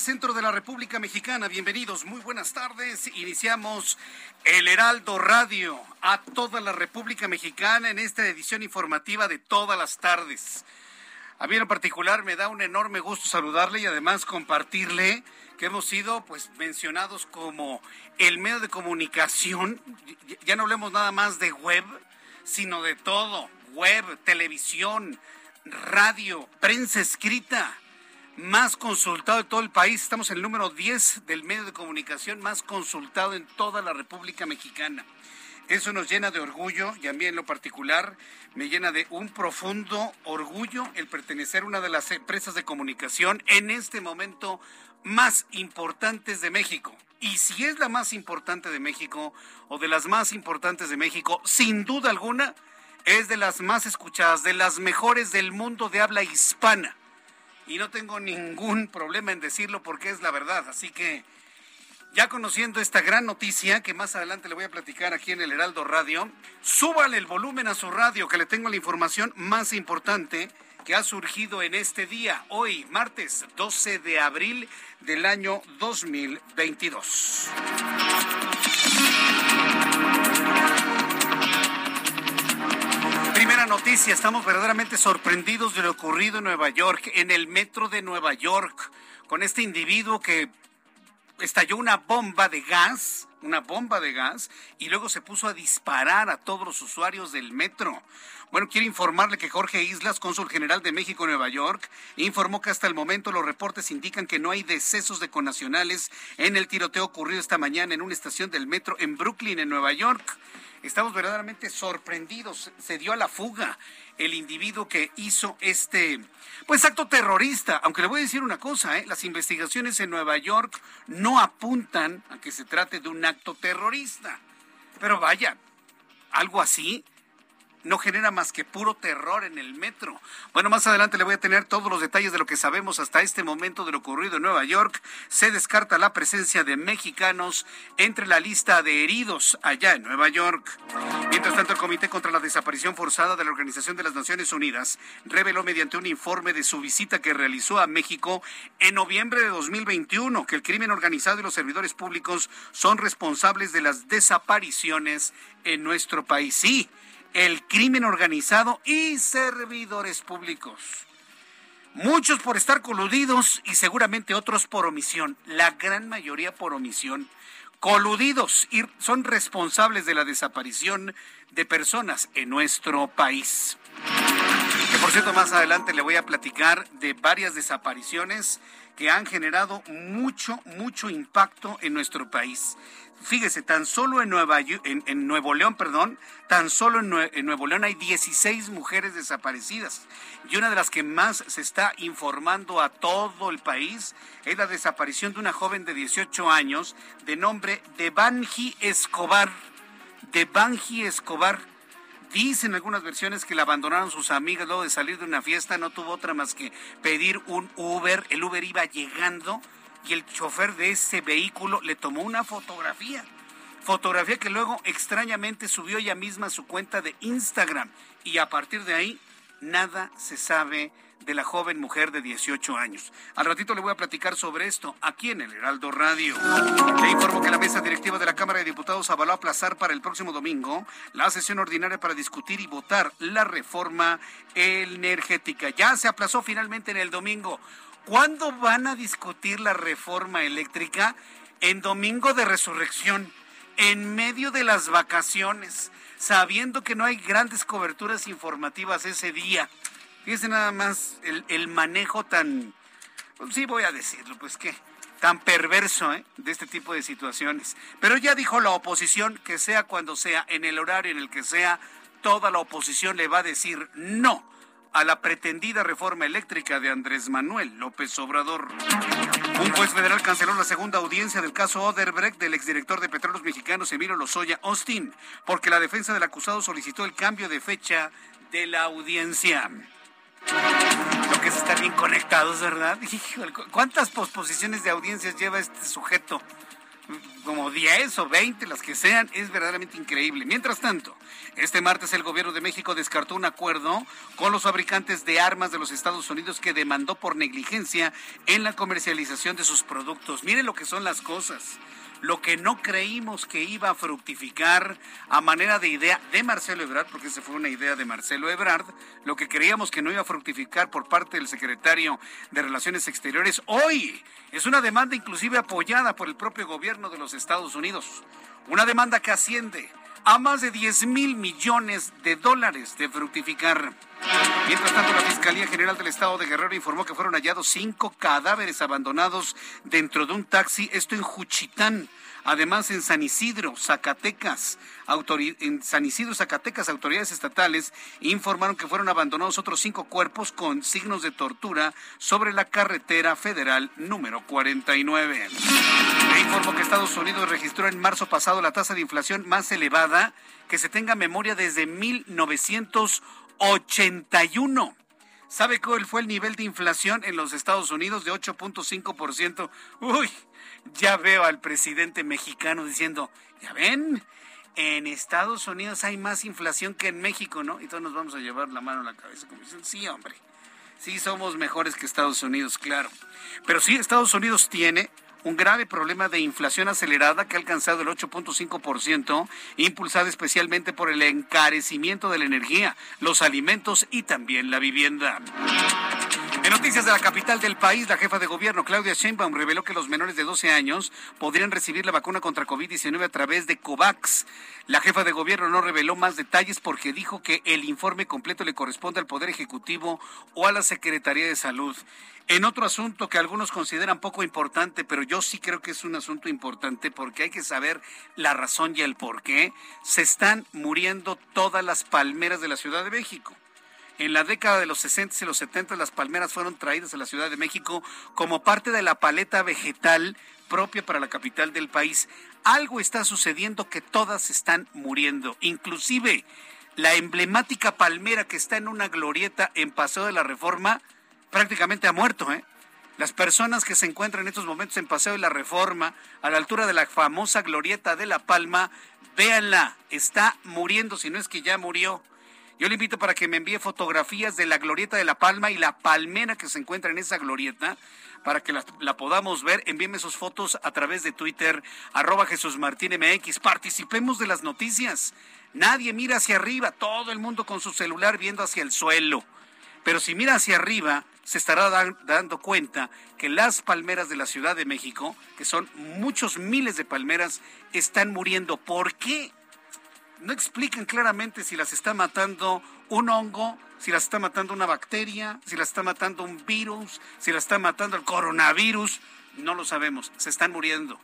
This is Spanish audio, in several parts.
Centro de la República Mexicana. Bienvenidos, muy buenas tardes. Iniciamos el Heraldo Radio a toda la República Mexicana en esta edición informativa de todas las tardes. A mí en particular me da un enorme gusto saludarle y además compartirle que hemos sido pues mencionados como el medio de comunicación, ya no hablemos nada más de web, sino de todo, web, televisión, radio, prensa escrita, más consultado de todo el país. Estamos en el número 10 del medio de comunicación más consultado en toda la República Mexicana. Eso nos llena de orgullo y a mí en lo particular me llena de un profundo orgullo el pertenecer a una de las empresas de comunicación en este momento más importantes de México. Y si es la más importante de México o de las más importantes de México, sin duda alguna, es de las más escuchadas, de las mejores del mundo de habla hispana. Y no tengo ningún problema en decirlo porque es la verdad. Así que ya conociendo esta gran noticia que más adelante le voy a platicar aquí en el Heraldo Radio, súbale el volumen a su radio que le tengo la información más importante que ha surgido en este día, hoy, martes 12 de abril del año 2022. Noticia, estamos verdaderamente sorprendidos de lo ocurrido en Nueva York, en el metro de Nueva York, con este individuo que estalló una bomba de gas, una bomba de gas, y luego se puso a disparar a todos los usuarios del metro. Bueno, quiero informarle que Jorge Islas, cónsul general de México en Nueva York, informó que hasta el momento los reportes indican que no hay decesos de conacionales en el tiroteo ocurrido esta mañana en una estación del metro en Brooklyn, en Nueva York. Estamos verdaderamente sorprendidos. Se dio a la fuga el individuo que hizo este pues acto terrorista. Aunque le voy a decir una cosa, ¿eh? las investigaciones en Nueva York no apuntan a que se trate de un acto terrorista. Pero vaya, algo así no genera más que puro terror en el metro. Bueno, más adelante le voy a tener todos los detalles de lo que sabemos hasta este momento de lo ocurrido en Nueva York. Se descarta la presencia de mexicanos entre la lista de heridos allá en Nueva York. Mientras tanto, el Comité contra la Desaparición Forzada de la Organización de las Naciones Unidas reveló mediante un informe de su visita que realizó a México en noviembre de 2021 que el crimen organizado y los servidores públicos son responsables de las desapariciones en nuestro país. Sí, el crimen organizado y servidores públicos. Muchos por estar coludidos y seguramente otros por omisión, la gran mayoría por omisión, coludidos y son responsables de la desaparición de personas en nuestro país. Que por cierto, más adelante le voy a platicar de varias desapariciones que han generado mucho, mucho impacto en nuestro país. Fíjese, tan solo en, Nueva, en, Nuevo León, perdón, tan solo en Nuevo León hay 16 mujeres desaparecidas. Y una de las que más se está informando a todo el país es la desaparición de una joven de 18 años de nombre Devanji Escobar. Devanji Escobar. Dicen algunas versiones que la abandonaron sus amigas luego de salir de una fiesta, no tuvo otra más que pedir un Uber. El Uber iba llegando y el chofer de ese vehículo le tomó una fotografía. Fotografía que luego extrañamente subió ella misma a su cuenta de Instagram. Y a partir de ahí, nada se sabe de la joven mujer de 18 años. Al ratito le voy a platicar sobre esto aquí en el Heraldo Radio. Le informo que la mesa directiva de la Cámara de Diputados avaló aplazar para el próximo domingo la sesión ordinaria para discutir y votar la reforma energética. Ya se aplazó finalmente en el domingo. ¿Cuándo van a discutir la reforma eléctrica? En domingo de resurrección, en medio de las vacaciones, sabiendo que no hay grandes coberturas informativas ese día. Fíjense nada más el, manejo tan, pues sí voy a decirlo, pues qué, tan perverso ¿eh? de este tipo de situaciones. Pero ya dijo la oposición que sea cuando sea, en el horario en el que sea, toda la oposición le va a decir no a la pretendida reforma eléctrica de Andrés Manuel López Obrador. Un juez federal canceló la segunda audiencia del caso Oderbrecht del exdirector de Petróleos Mexicanos Emilio Lozoya Austin, porque la defensa del acusado solicitó el cambio de fecha de la audiencia. Lo que es bien conectados, ¿verdad? ¿Cuántas posposiciones de audiencias lleva este sujeto? Como 10 o 20, las que sean, es verdaderamente increíble. Mientras tanto, este martes el gobierno de México descartó un acuerdo con los fabricantes de armas de los Estados Unidos que demandó por negligencia en la comercialización de sus productos. Miren lo que son las cosas lo que no creímos que iba a fructificar a manera de idea de Marcelo Ebrard, porque esa fue una idea de Marcelo Ebrard, lo que creíamos que no iba a fructificar por parte del secretario de Relaciones Exteriores, hoy es una demanda inclusive apoyada por el propio gobierno de los Estados Unidos, una demanda que asciende a más de 10 mil millones de dólares de fructificar. Mientras tanto, la Fiscalía General del Estado de Guerrero informó que fueron hallados cinco cadáveres abandonados dentro de un taxi, esto en Juchitán. Además, en San Isidro, Zacatecas, en San Isidro, Zacatecas, autoridades estatales informaron que fueron abandonados otros cinco cuerpos con signos de tortura sobre la carretera federal número 49. Le informo que Estados Unidos registró en marzo pasado la tasa de inflación más elevada que se tenga memoria desde 1981. ¿Sabe cuál fue el nivel de inflación en los Estados Unidos de 8.5%? Uy, ya veo al presidente mexicano diciendo, ya ven, en Estados Unidos hay más inflación que en México, ¿no? Y todos nos vamos a llevar la mano a la cabeza como dicen, sí, hombre, sí somos mejores que Estados Unidos, claro. Pero sí, Estados Unidos tiene un grave problema de inflación acelerada que ha alcanzado el 8.5%, impulsada especialmente por el encarecimiento de la energía, los alimentos y también la vivienda. En noticias de la capital del país, la jefa de gobierno, Claudia Sheinbaum, reveló que los menores de 12 años podrían recibir la vacuna contra COVID-19 a través de COVAX. La jefa de gobierno no reveló más detalles porque dijo que el informe completo le corresponde al Poder Ejecutivo o a la Secretaría de Salud. En otro asunto que algunos consideran poco importante, pero yo sí creo que es un asunto importante porque hay que saber la razón y el por qué, se están muriendo todas las palmeras de la Ciudad de México. En la década de los 60 y los 70 las palmeras fueron traídas a la Ciudad de México como parte de la paleta vegetal propia para la capital del país. Algo está sucediendo que todas están muriendo, inclusive la emblemática palmera que está en una glorieta en Paseo de la Reforma prácticamente ha muerto. ¿eh? Las personas que se encuentran en estos momentos en Paseo de la Reforma, a la altura de la famosa glorieta de La Palma, véanla, está muriendo, si no es que ya murió. Yo le invito para que me envíe fotografías de la glorieta de La Palma y la palmera que se encuentra en esa glorieta para que la, podamos ver. Envíeme sus fotos a través de Twitter, arroba Jesús Martín MX. Participemos de las noticias. Nadie mira hacia arriba, todo el mundo con su celular viendo hacia el suelo. Pero si mira hacia arriba, se estará dando cuenta que las palmeras de la Ciudad de México, que son muchos miles de palmeras, están muriendo. ¿Por qué? No explican claramente si las está matando un hongo, si las está matando una bacteria, si las está matando un virus, si las está matando el coronavirus. No lo sabemos, se están muriendo.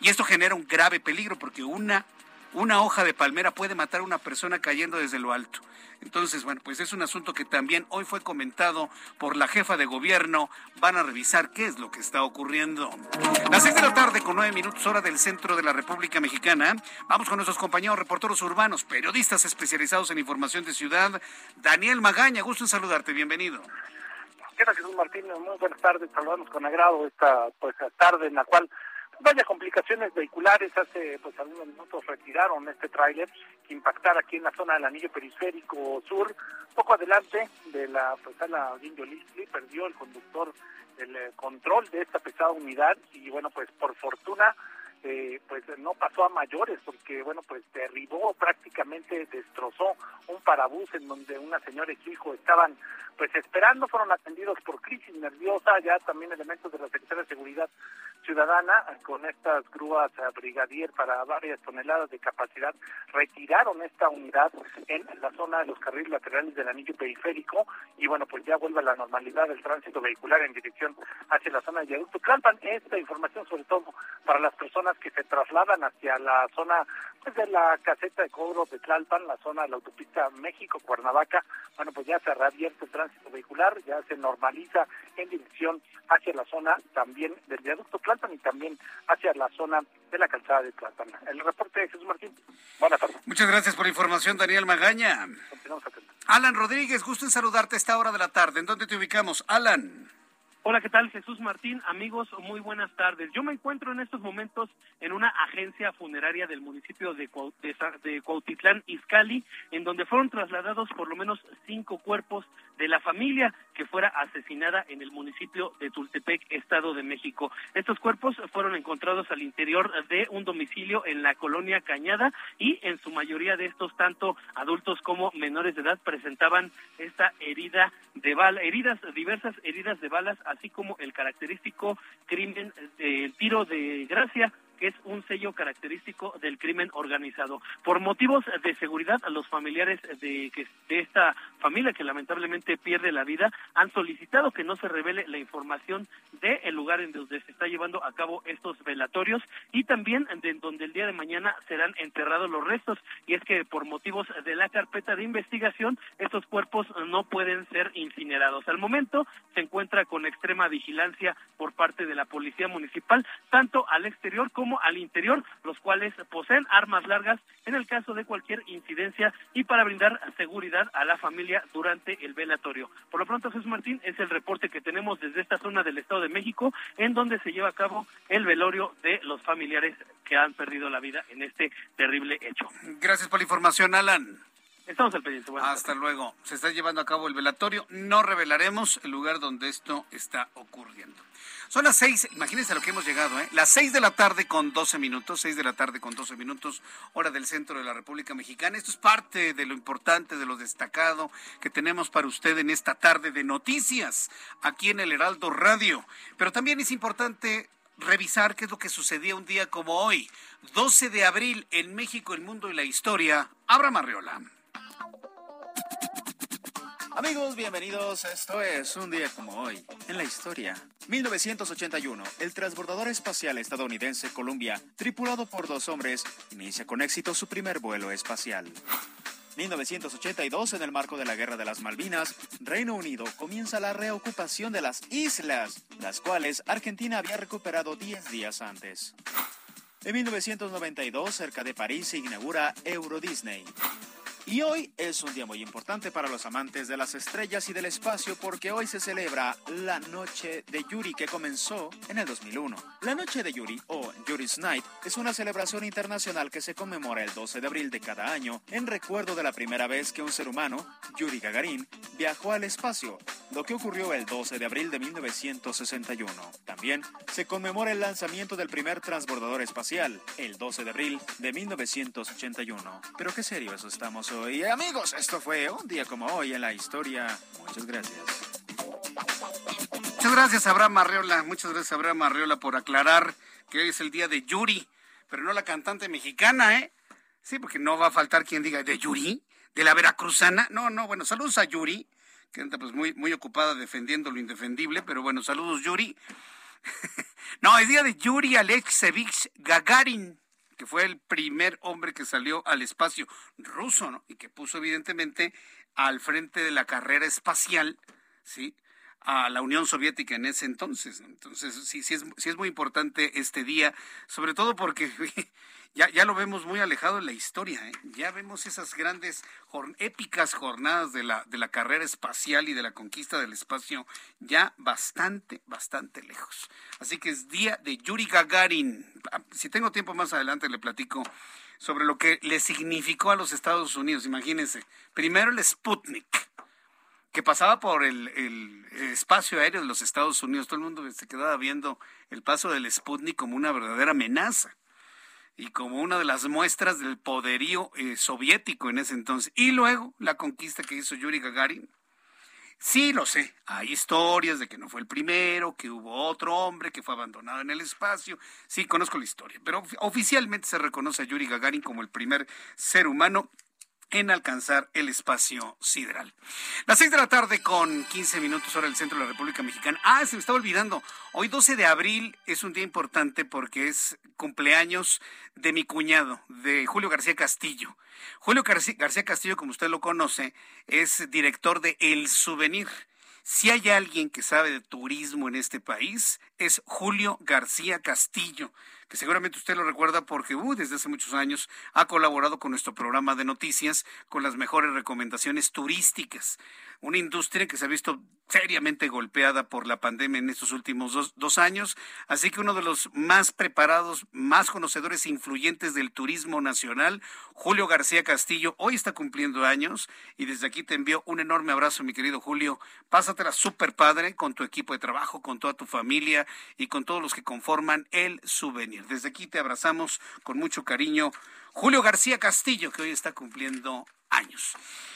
Y esto genera un grave peligro porque una, una hoja de palmera puede matar a una persona cayendo desde lo alto. Entonces, bueno, pues es un asunto que también hoy fue comentado por la jefa de gobierno. Van a revisar qué es lo que está ocurriendo. Las seis de la tarde con nueve minutos hora del centro de la República Mexicana. Vamos con nuestros compañeros reporteros urbanos, periodistas especializados en información de ciudad. Daniel Magaña, gusto en saludarte. Bienvenido. ¿Qué Jesús Martín? Muy buenas tardes. Saludamos con agrado esta pues, tarde en la cual vaya complicaciones vehiculares. Hace pues algunos minutos retiraron este tráiler que impactara aquí en la zona del anillo periférico sur. Poco adelante de la pues a la Guindio perdió el conductor el eh, control de esta pesada unidad y bueno pues por fortuna eh, pues no pasó a mayores porque bueno pues derribó prácticamente destrozó un parabús en donde una señora y su hijo estaban pues esperando fueron atendidos por crisis nerviosa ya también elementos de la Secretaría de Seguridad Ciudadana con estas grúas brigadier para varias toneladas de capacidad retiraron esta unidad en la zona de los carriles laterales del anillo periférico y bueno pues ya vuelve a la normalidad el tránsito vehicular en dirección hacia la zona de Yaducto Tlalpan. Esta información sobre todo para las personas que se trasladan hacia la zona pues, de la caseta de cobro de Tlalpan la zona de la autopista México Cuernavaca bueno pues ya se reabierto el tránsito vehicular ya se normaliza en dirección hacia la zona también del viaducto Tlalpan y también hacia la zona de la calzada de Tlalpan. El reporte de Jesús Martín. Buenas tardes. Muchas gracias por la información, Daniel Magaña. Alan Rodríguez, gusto en saludarte a esta hora de la tarde. ¿En dónde te ubicamos? Alan. Hola, ¿qué tal? Jesús Martín, amigos, muy buenas tardes. Yo me encuentro en estos momentos en una agencia funeraria del municipio de, de, Cuautitlán, Izcalli, en donde fueron trasladados por lo menos cinco cuerpos de la familia que fuera asesinada en el municipio de Tultepec, Estado de México. Estos cuerpos fueron encontrados al interior de un domicilio en la colonia Cañada y en su mayoría de estos, tanto adultos como menores de edad, presentaban esta herida de bala, heridas, diversas heridas de balas así como el característico crimen del tiro de gracia que es un sello característico del crimen organizado. Por motivos de seguridad, los familiares de, de esta familia que lamentablemente pierde la vida han solicitado que no se revele la información del lugar en donde se está llevando a cabo estos velatorios y también de donde el día de mañana serán enterrados los restos. Y es que por motivos de la carpeta de investigación, estos cuerpos no pueden ser incinerados. Al momento se encuentra con extrema vigilancia por parte de la Policía Municipal, tanto al exterior como al interior, los cuales poseen armas largas en el caso de cualquier incidencia y para brindar seguridad a la familia durante el velatorio. Por lo pronto, Jesús Martín, es el reporte que tenemos desde esta zona del Estado de México, en donde se lleva a cabo el velorio de los familiares que han perdido la vida en este terrible hecho. Gracias por la información, Alan. Estamos al pendiente. Hasta luego. Se está llevando a cabo el velatorio. No revelaremos el lugar donde esto está ocurriendo. Son las seis, imagínense a lo que hemos llegado, ¿eh? Las seis de la tarde con doce minutos, seis de la tarde con doce minutos, hora del centro de la República Mexicana. Esto es parte de lo importante, de lo destacado que tenemos para usted en esta tarde de noticias aquí en el Heraldo Radio. Pero también es importante revisar qué es lo que sucedía un día como hoy, 12 de abril en México, el mundo y la historia. Abra Marriola. Amigos, bienvenidos. Esto es un día como hoy en la historia. 1981, el transbordador espacial estadounidense Columbia, tripulado por dos hombres, inicia con éxito su primer vuelo espacial. 1982, en el marco de la Guerra de las Malvinas, Reino Unido comienza la reocupación de las islas, las cuales Argentina había recuperado 10 días antes. En 1992, cerca de París, se inaugura Euro Disney. Y hoy es un día muy importante para los amantes de las estrellas y del espacio porque hoy se celebra la Noche de Yuri que comenzó en el 2001. La Noche de Yuri o Yuri's Night es una celebración internacional que se conmemora el 12 de abril de cada año en recuerdo de la primera vez que un ser humano, Yuri Gagarin, viajó al espacio, lo que ocurrió el 12 de abril de 1961. También se conmemora el lanzamiento del primer transbordador espacial, el 12 de abril de 1981. Pero qué serio eso estamos hoy y amigos, esto fue un día como hoy en la historia. Muchas gracias. Muchas gracias, Abraham Arreola. Muchas gracias, Abraham Arreola, por aclarar que hoy es el día de Yuri, pero no la cantante mexicana, ¿eh? Sí, porque no va a faltar quien diga de Yuri, de la veracruzana. No, no, bueno, saludos a Yuri, que anda pues muy, muy ocupada defendiendo lo indefendible, pero bueno, saludos Yuri. no, el día de Yuri Alexevich Gagarin que fue el primer hombre que salió al espacio ruso, ¿no? Y que puso evidentemente al frente de la carrera espacial, ¿sí? a la Unión Soviética en ese entonces. Entonces, sí, sí es, sí es muy importante este día, sobre todo porque ya, ya lo vemos muy alejado de la historia. ¿eh? Ya vemos esas grandes, épicas jornadas de la, de la carrera espacial y de la conquista del espacio ya bastante, bastante lejos. Así que es día de Yuri Gagarin. Ah, si tengo tiempo más adelante le platico sobre lo que le significó a los Estados Unidos. Imagínense, primero el Sputnik que pasaba por el, el, espacio aéreo de los Estados Unidos. Todo el mundo se quedaba viendo el paso del Sputnik como una verdadera amenaza y como una de las muestras del poderío eh, soviético en ese entonces. Y luego la conquista que hizo Yuri Gagarin. Sí, lo sé. Hay historias de que no fue el primero, que hubo otro hombre que fue abandonado en el espacio. Sí, conozco la historia. Pero oficialmente se reconoce a Yuri Gagarin como el primer ser humano en alcanzar el espacio sideral. Las seis de la tarde con 15 minutos hora del centro de la República Mexicana. Ah, se me estaba olvidando. Hoy 12 de abril es un día importante porque es cumpleaños de mi cuñado, de Julio García Castillo. Julio García Castillo, como usted lo conoce, es director de El Souvenir. Si hay alguien que sabe de turismo en este país, es Julio García Castillo que seguramente usted lo recuerda porque uh, desde hace muchos años ha colaborado con nuestro programa de noticias con las mejores recomendaciones turísticas. Una industria que se ha visto seriamente golpeada por la pandemia en estos últimos dos, dos años. Así que uno de los más preparados, más conocedores e influyentes del turismo nacional, Julio García Castillo, hoy está cumpliendo años y desde aquí te envío un enorme abrazo, mi querido Julio. Pásatela súper padre con tu equipo de trabajo, con toda tu familia y con todos los que conforman el souvenir. Desde aquí te abrazamos con mucho cariño. Julio García Castillo, que hoy está cumpliendo años.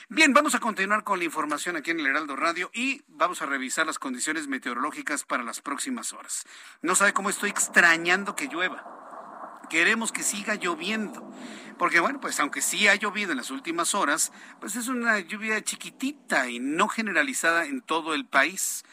Bien, vamos a continuar con la información aquí en el Heraldo Radio y vamos a revisar las condiciones meteorológicas para las próximas horas. No sabe cómo estoy extrañando que llueva. Queremos que siga lloviendo. Porque bueno, pues aunque sí ha llovido en las últimas horas, pues es una lluvia chiquitita y no generalizada en todo el país.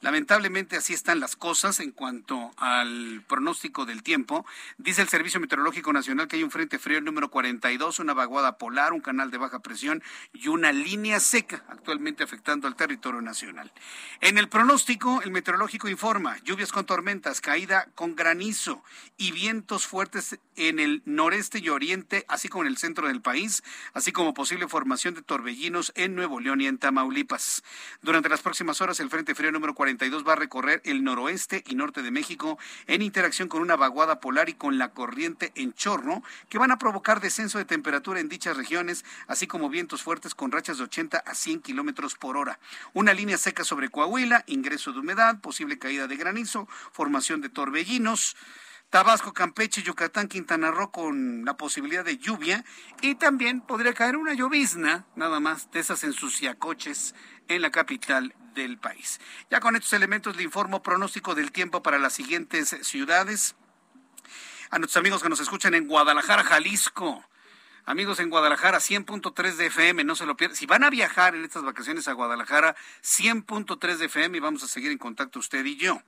Lamentablemente así están las cosas en cuanto al pronóstico del tiempo. Dice el Servicio Meteorológico Nacional que hay un frente frío número 42, una vaguada polar, un canal de baja presión y una línea seca actualmente afectando al territorio nacional. En el pronóstico, el meteorológico informa lluvias con tormentas, caída con granizo y vientos fuertes en el noreste y oriente, así como en el centro del país, así como posible formación de torbellinos en Nuevo León y en Tamaulipas. Durante las próximas horas, el frente frío número 42 va a recorrer el noroeste y norte de México en interacción con una vaguada polar y con la corriente en chorro que van a provocar descenso de temperatura en dichas regiones, así como vientos fuertes con rachas de 80 a 100 kilómetros por hora. Una línea seca sobre Coahuila, ingreso de humedad, posible caída de granizo, formación de torbellinos. Tabasco, Campeche, Yucatán, Quintana Roo con la posibilidad de lluvia y también podría caer una llovizna, nada más, de esas ensuciacoches en la capital del país. Ya con estos elementos le informo pronóstico del tiempo para las siguientes ciudades. A nuestros amigos que nos escuchan en Guadalajara, Jalisco, Amigos en Guadalajara, 100.3 de FM, no se lo pierdan. Si van a viajar en estas vacaciones a Guadalajara, 100.3 de FM y vamos a seguir en contacto usted y yo.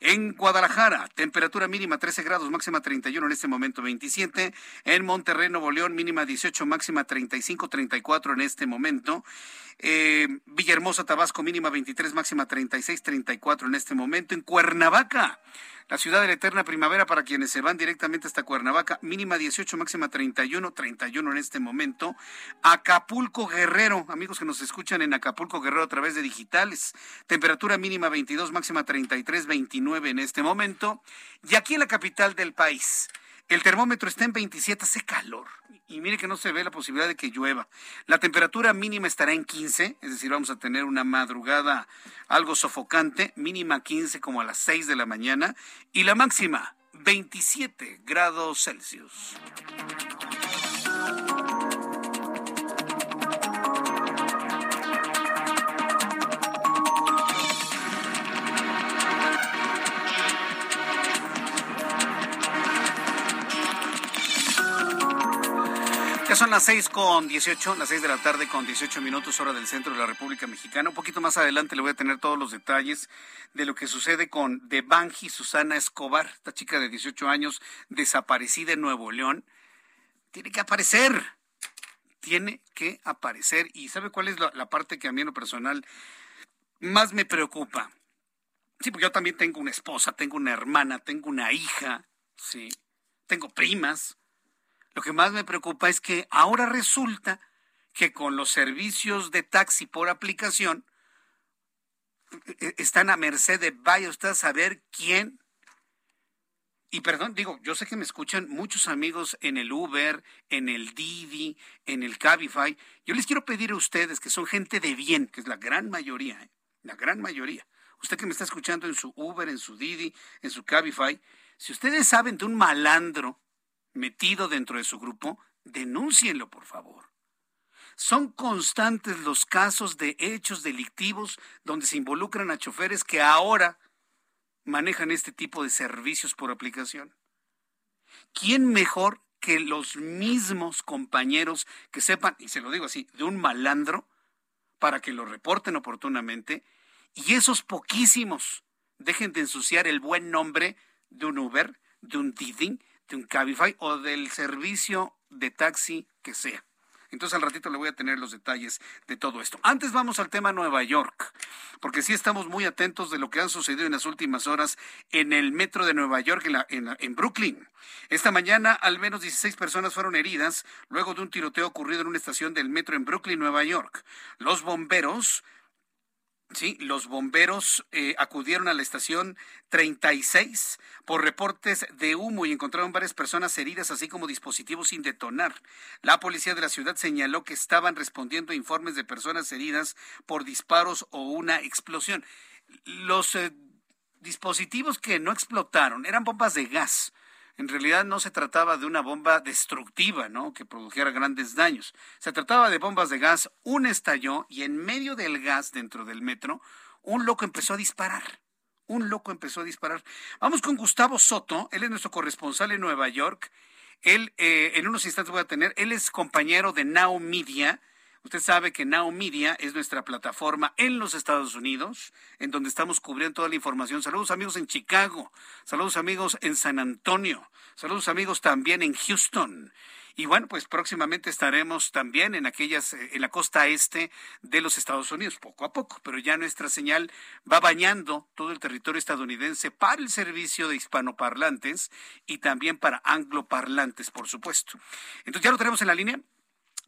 En Guadalajara, temperatura mínima 13 grados, máxima 31, en este momento 27. En Monterrey, Nuevo León, mínima 18, máxima 35, 34 en este momento. Eh, Villahermosa, Tabasco, mínima 23, máxima 36, 34 en este momento. En Cuernavaca, la ciudad de la eterna primavera para quienes se van directamente hasta Cuernavaca, mínima 18, máxima 31, 31 en este momento. Acapulco Guerrero, amigos que nos escuchan en Acapulco Guerrero a través de digitales, temperatura mínima 22, máxima 33, 29 en este momento. Y aquí en la capital del país, el termómetro está en 27, hace calor. Y mire que no se ve la posibilidad de que llueva. La temperatura mínima estará en 15, es decir, vamos a tener una madrugada algo sofocante, mínima 15 como a las 6 de la mañana, y la máxima 27 grados Celsius. Son las seis con dieciocho, las seis de la tarde con dieciocho minutos hora del centro de la República Mexicana. Un poquito más adelante le voy a tener todos los detalles de lo que sucede con Debanji Susana Escobar, esta chica de 18 años desaparecida en Nuevo León. Tiene que aparecer, tiene que aparecer. ¿Y sabe cuál es la, la parte que a mí en lo personal más me preocupa? Sí, porque yo también tengo una esposa, tengo una hermana, tengo una hija, sí, tengo primas. Lo que más me preocupa es que ahora resulta que con los servicios de taxi por aplicación e, e, están a merced de vaya usted a saber quién. Y perdón, digo, yo sé que me escuchan muchos amigos en el Uber, en el Didi, en el Cabify. Yo les quiero pedir a ustedes que son gente de bien, que es la gran mayoría, ¿eh? la gran mayoría, usted que me está escuchando en su Uber, en su Didi, en su Cabify, si ustedes saben de un malandro metido dentro de su grupo, denúncienlo, por favor. Son constantes los casos de hechos delictivos donde se involucran a choferes que ahora manejan este tipo de servicios por aplicación. ¿Quién mejor que los mismos compañeros que sepan, y se lo digo así, de un malandro, para que lo reporten oportunamente y esos poquísimos dejen de ensuciar el buen nombre de un Uber, de un Didi, de un Cabify o del servicio de taxi que sea. Entonces al ratito le voy a tener los detalles de todo esto. Antes vamos al tema Nueva York, porque sí estamos muy atentos de lo que ha sucedido en las últimas horas en el metro de Nueva York, en, en Brooklyn. Esta mañana al menos 16 personas fueron heridas luego de un tiroteo ocurrido en una estación del metro en Brooklyn, Nueva York. Los bomberos Sí, los bomberos eh, acudieron a la estación 36 por reportes de humo y encontraron varias personas heridas, así como dispositivos sin detonar. La policía de la ciudad señaló que estaban respondiendo a informes de personas heridas por disparos o una explosión. Los eh, dispositivos que no explotaron eran bombas de gas en realidad no se trataba de una bomba destructiva, ¿no? Que produjera grandes daños. Se trataba de bombas de gas, un estalló y en medio del gas dentro del metro, un loco empezó a disparar. Un loco empezó a disparar. Vamos con Gustavo Soto, él es nuestro corresponsal en Nueva York. Él, eh, en unos instantes voy a tener, él es compañero de Now Media, Usted sabe que Now Media es nuestra plataforma en los Estados Unidos, en donde estamos cubriendo toda la información. Saludos amigos en Chicago, saludos amigos en San Antonio, saludos amigos también en Houston. Y bueno, pues próximamente estaremos también en aquellas, eh, en la costa este de los Estados Unidos, poco a poco, pero ya nuestra señal va bañando todo el territorio estadounidense para el servicio de hispanoparlantes y también para angloparlantes, por supuesto. Entonces ya lo tenemos en la línea.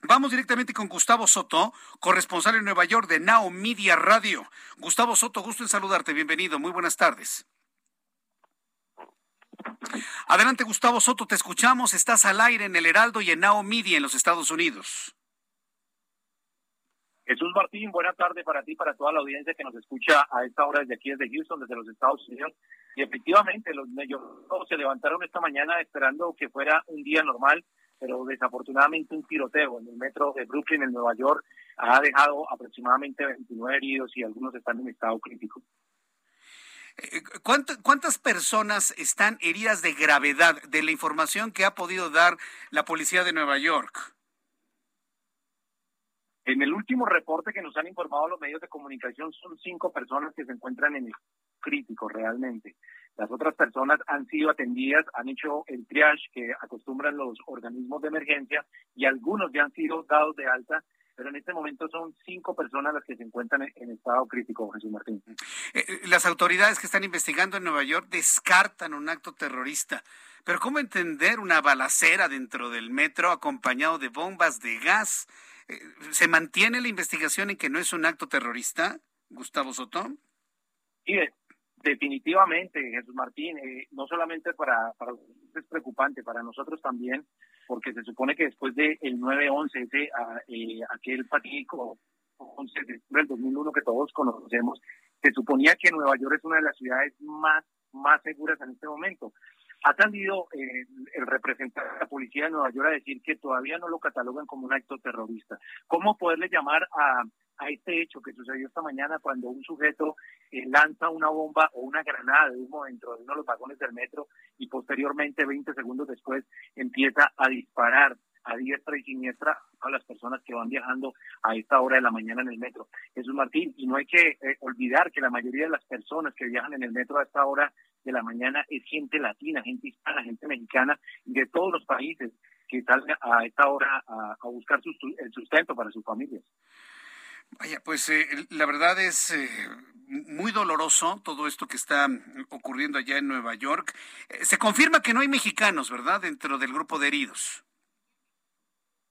Vamos directamente con Gustavo Soto, corresponsal en Nueva York de Now Media Radio. Gustavo Soto, gusto en saludarte. Bienvenido. Muy buenas tardes. Adelante, Gustavo Soto, te escuchamos. Estás al aire en el Heraldo y en Now Media en los Estados Unidos. Jesús Martín, buena tarde para ti, para toda la audiencia que nos escucha a esta hora desde aquí, desde Houston, desde los Estados Unidos. Y efectivamente, los medios se levantaron esta mañana esperando que fuera un día normal pero desafortunadamente un tiroteo en el metro de Brooklyn, en Nueva York, ha dejado aproximadamente 29 heridos y algunos están en estado crítico. Eh, ¿Cuántas personas están heridas de gravedad de la información que ha podido dar la policía de Nueva York? En el último reporte que nos han informado los medios de comunicación son cinco personas que se encuentran en el crítico realmente. Las otras personas han sido atendidas, han hecho el triage que acostumbran los organismos de emergencia y algunos ya han sido dados de alta pero en este momento son cinco personas las que se encuentran en estado crítico, Jesús Martín. Eh, eh, las autoridades que están investigando en Nueva York descartan un acto terrorista, pero ¿cómo entender una balacera dentro del metro acompañado de bombas de gas? Eh, ¿Se mantiene la investigación en que no es un acto terrorista, Gustavo Soto? Sí, Definitivamente, Jesús Martín, eh, no solamente para, para es preocupante, para nosotros también, porque se supone que después del de 9-11, ese, eh, aquel fatídico 11 de del 2001 que todos conocemos, se suponía que Nueva York es una de las ciudades más, más seguras en este momento. Ha salido eh, el representante de la policía de Nueva York a decir que todavía no lo catalogan como un acto terrorista. ¿Cómo poderle llamar a a este hecho que sucedió esta mañana cuando un sujeto eh, lanza una bomba o una granada de humo dentro de uno de los vagones del metro y posteriormente, 20 segundos después, empieza a disparar a diestra y siniestra a las personas que van viajando a esta hora de la mañana en el metro. Jesús Martín, y no hay que eh, olvidar que la mayoría de las personas que viajan en el metro a esta hora de la mañana es gente latina, gente hispana, gente mexicana de todos los países que salen a esta hora a, buscar el sustento para sus familias. Vaya, pues eh, la verdad es eh, muy doloroso todo esto que está ocurriendo allá en Nueva York. Eh, se confirma que no hay mexicanos, ¿verdad?, dentro del grupo de heridos.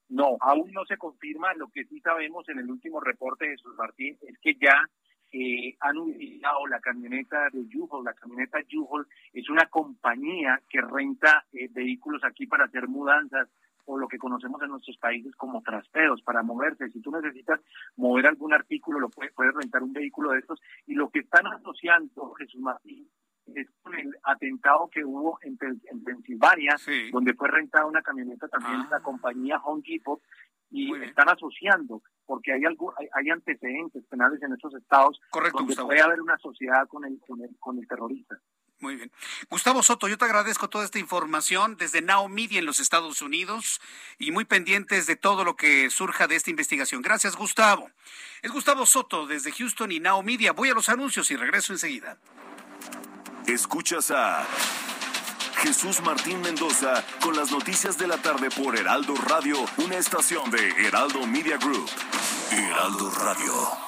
No, aún no se confirma. Lo que sí sabemos en el último reporte de Jesús Martín es que ya eh, han utilizado la camioneta de U-Haul. La camioneta U-Haul es una compañía que renta eh, vehículos aquí para hacer mudanzas o lo que conocemos en nuestros países como trasteos para moverse. Si tú necesitas mover algún artículo, lo puedes, puedes rentar un vehículo de estos. Y lo que están asociando, Jesús Martín, es con el atentado que hubo en, en Pensilvania, donde fue rentada una camioneta también de la ah. compañía Home Depot, y están asociando, porque hay algo, hay, antecedentes penales en estos estados donde puede haber una sociedad con el, con el, con el terrorista. Muy bien. Gustavo Soto, yo te agradezco toda esta información desde Now Media en los Estados Unidos y muy pendientes de todo lo que surja de esta investigación. Gracias, Gustavo. Es Gustavo Soto desde Houston y Now Media. Voy a los anuncios y regreso enseguida. Escuchas a Jesús Martín Mendoza con las noticias de la tarde por Heraldo Radio, una estación de Heraldo Media Group. Heraldo Radio.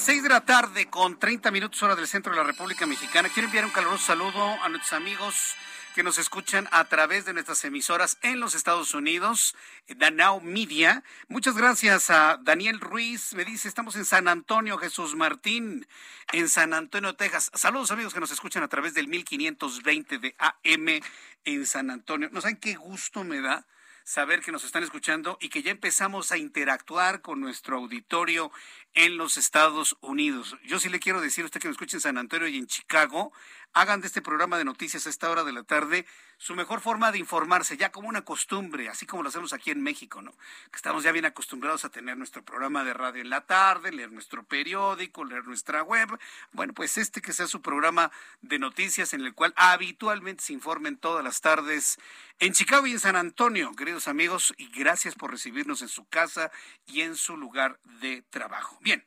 Las seis de la tarde con 30 minutos hora del centro de la República Mexicana. Quiero enviar un caluroso saludo a nuestros amigos que nos escuchan a través de nuestras emisoras en los Estados Unidos, Danao Media. Muchas gracias a Daniel Ruiz. Me dice, estamos en San Antonio, Jesús Martín, en San Antonio, Texas. Saludos amigos que nos escuchan a través del 1520 de AM en San Antonio. ¿No saben qué gusto me da? Saber que nos están escuchando y que ya empezamos a interactuar con nuestro auditorio en los Estados Unidos. Yo sí le quiero decir a usted que me escuche en San Antonio y en Chicago, hagan de este programa de noticias a esta hora de la tarde su mejor forma de informarse, ya como una costumbre, así como lo hacemos aquí en México, ¿no? Que estamos ya bien acostumbrados a tener nuestro programa de radio en la tarde, leer nuestro periódico, leer nuestra web. Bueno, pues este que sea su programa de noticias en el cual habitualmente se informen todas las tardes en Chicago y en San Antonio, queridos amigos, y gracias por recibirnos en su casa y en su lugar de trabajo. Bien,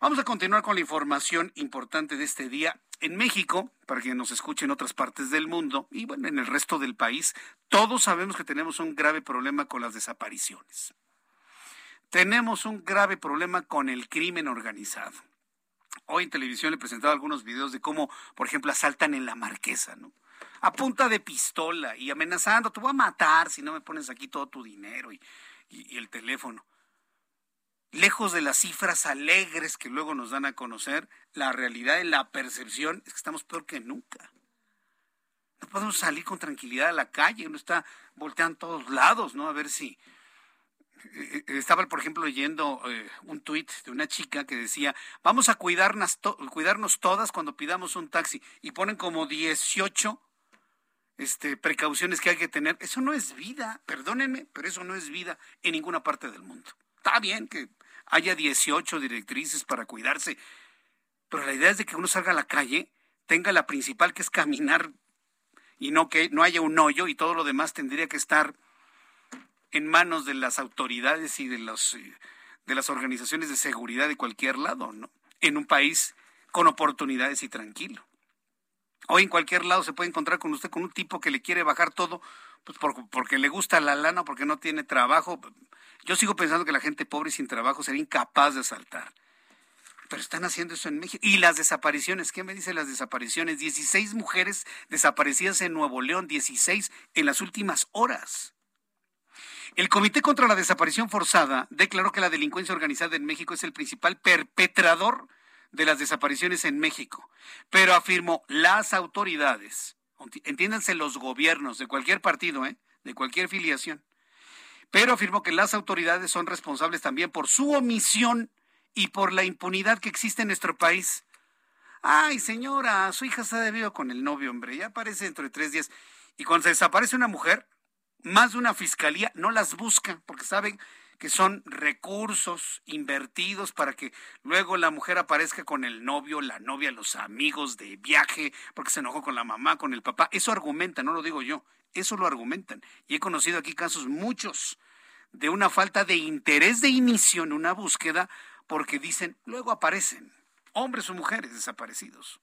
vamos a continuar con la información importante de este día en México, para que nos escuchen en otras partes del mundo y bueno, en el resto del país, todos sabemos que tenemos un grave problema con las desapariciones. Tenemos un grave problema con el crimen organizado. Hoy en televisión le he presentado algunos videos de cómo, por ejemplo, asaltan en la marquesa, ¿no? A punta de pistola y amenazando, te voy a matar si no me pones aquí todo tu dinero y el teléfono. Lejos de las cifras alegres que luego nos dan a conocer, la realidad y la percepción es que estamos peor que nunca. No podemos salir con tranquilidad a la calle, uno está volteando a todos lados, ¿no? A ver si... Eh, eh, estaba, por ejemplo, leyendo eh, un tuit de una chica que decía, vamos a cuidarnos, cuidarnos todas cuando pidamos un taxi. Y ponen como 18 este, precauciones que hay que tener. Eso no es vida, perdónenme, pero eso no es vida en ninguna parte del mundo. Está bien que haya 18 directrices para cuidarse, pero la idea es de que uno salga a la calle, tenga la principal que es caminar y no que no haya un hoyo y todo lo demás tendría que estar en manos de las autoridades y de los eh, de las organizaciones de seguridad de cualquier lado, ¿no? En un país con oportunidades y tranquilo. Hoy en cualquier lado se puede encontrar con usted con un tipo que le quiere bajar todo pues porque le gusta la lana, porque no tiene trabajo. Yo sigo pensando que la gente pobre y sin trabajo sería incapaz de asaltar. Pero están haciendo eso en México. Y las desapariciones, ¿qué me dicen las desapariciones? 16 mujeres desaparecidas en Nuevo León, 16 en las últimas horas. El Comité contra la Desaparición Forzada declaró que la delincuencia organizada en México es el principal perpetrador de las desapariciones en México, pero afirmó las autoridades entiéndanse los gobiernos de cualquier partido, ¿eh? de cualquier filiación. Pero afirmó que las autoridades son responsables también por su omisión y por la impunidad que existe en nuestro país. Ay, señora, su hija se ha debido con el novio, hombre, ya aparece dentro de tres días. Y cuando se desaparece una mujer, más de una fiscalía no las busca porque saben que son recursos invertidos para que luego la mujer aparezca con el novio, la novia, los amigos de viaje, porque se enojó con la mamá, con el papá. Eso argumenta, no lo digo yo, eso lo argumentan. Y he conocido aquí casos muchos de una falta de interés de inicio en una búsqueda porque dicen, luego aparecen hombres o mujeres desaparecidos.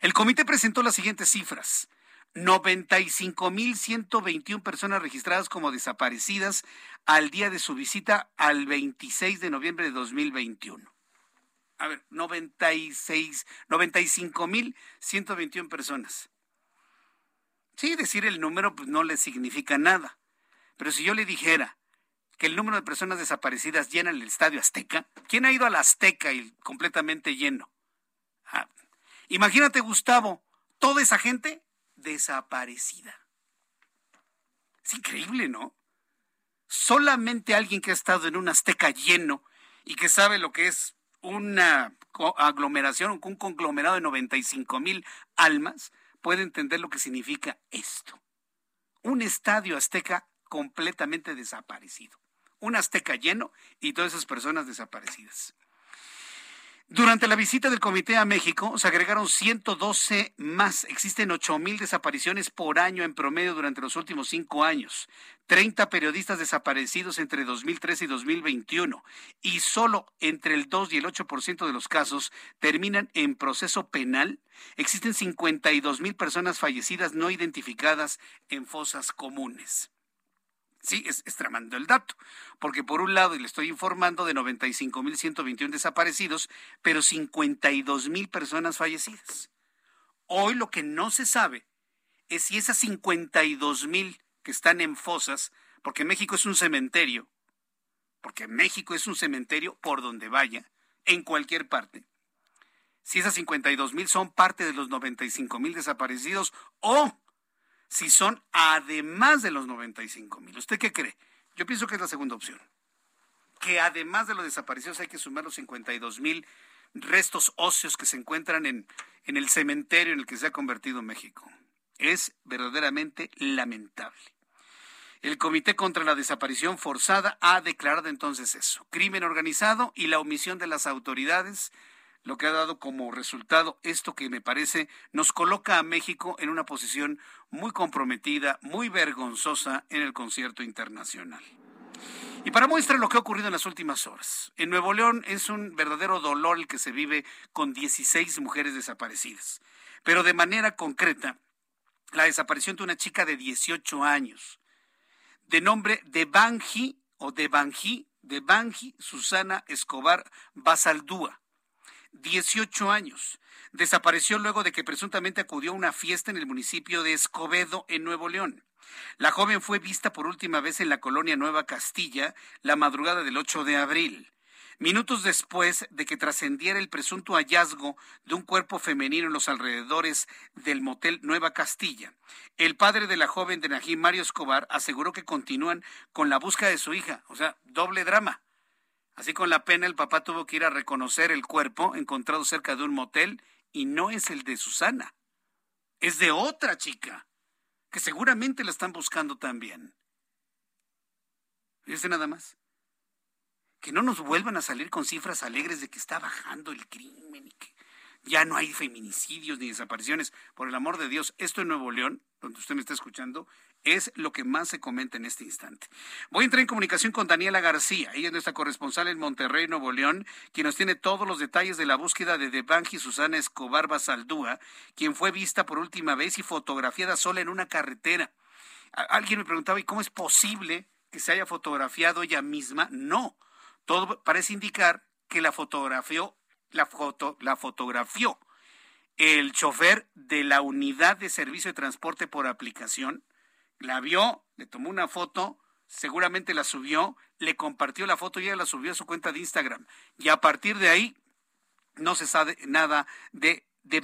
El comité presentó las siguientes cifras. 95.121 personas registradas como desaparecidas al día de su visita al 26 de noviembre de 2021. A ver, 96, 95.121 personas. Sí, decir el número pues, no le significa nada. Pero si yo le dijera que el número de personas desaparecidas llena el estadio Azteca, ¿quién ha ido al Azteca y completamente lleno? Ah, imagínate, Gustavo, toda esa gente desaparecida. Es increíble, ¿no? Solamente alguien que ha estado en un azteca lleno y que sabe lo que es una aglomeración, un conglomerado de 95 mil almas, puede entender lo que significa esto. Un estadio azteca completamente desaparecido. Un azteca lleno y todas esas personas desaparecidas. Durante la visita del comité a México se agregaron 112 más. Existen 8 mil desapariciones por año en promedio durante los últimos cinco años. 30 periodistas desaparecidos entre 2013 y 2021. Y solo entre el 2 y el 8% de los casos terminan en proceso penal. Existen 52 mil personas fallecidas no identificadas en fosas comunes. Sí, es, tramando el dato, porque por un lado, y le estoy informando de 95.121 desaparecidos, pero 52.000 personas fallecidas. Hoy lo que no se sabe es si esas 52.000 que están en fosas, porque México es un cementerio, porque México es un cementerio por donde vaya, en cualquier parte, si esas 52.000 son parte de los 95.000 desaparecidos o si son además de los 95 mil. ¿Usted qué cree? Yo pienso que es la segunda opción. Que además de los desaparecidos hay que sumar los 52 mil restos óseos que se encuentran en, en el cementerio en el que se ha convertido México. Es verdaderamente lamentable. El Comité contra la Desaparición Forzada ha declarado entonces eso, crimen organizado y la omisión de las autoridades lo que ha dado como resultado esto que me parece nos coloca a México en una posición muy comprometida, muy vergonzosa en el concierto internacional. Y para muestra lo que ha ocurrido en las últimas horas. En Nuevo León es un verdadero dolor el que se vive con 16 mujeres desaparecidas. Pero de manera concreta, la desaparición de una chica de 18 años, de nombre de Banji o de Banji, de Susana Escobar Basaldúa 18 años. Desapareció luego de que presuntamente acudió a una fiesta en el municipio de Escobedo, en Nuevo León. La joven fue vista por última vez en la colonia Nueva Castilla la madrugada del 8 de abril. Minutos después de que trascendiera el presunto hallazgo de un cuerpo femenino en los alrededores del motel Nueva Castilla, el padre de la joven de Najín, Mario Escobar, aseguró que continúan con la búsqueda de su hija, o sea, doble drama. Así con la pena el papá tuvo que ir a reconocer el cuerpo encontrado cerca de un motel y no es el de Susana, es de otra chica, que seguramente la están buscando también. Fíjese nada más. Que no nos vuelvan a salir con cifras alegres de que está bajando el crimen y que ya no hay feminicidios ni desapariciones. Por el amor de Dios, esto en Nuevo León, donde usted me está escuchando, es lo que más se comenta en este instante. Voy a entrar en comunicación con Daniela García, ella es nuestra corresponsal en Monterrey, Nuevo León, quien nos tiene todos los detalles de la búsqueda de Debanji Susana Escobar Basaldúa, quien fue vista por última vez y fotografiada sola en una carretera. Alguien me preguntaba, ¿y cómo es posible que se haya fotografiado ella misma? No, todo parece indicar que la fotografió, la foto, la fotografió el chofer de la unidad de servicio de transporte por aplicación la vio, le tomó una foto, seguramente la subió, le compartió la foto y ella la subió a su cuenta de Instagram. Y a partir de ahí no se sabe nada de, de.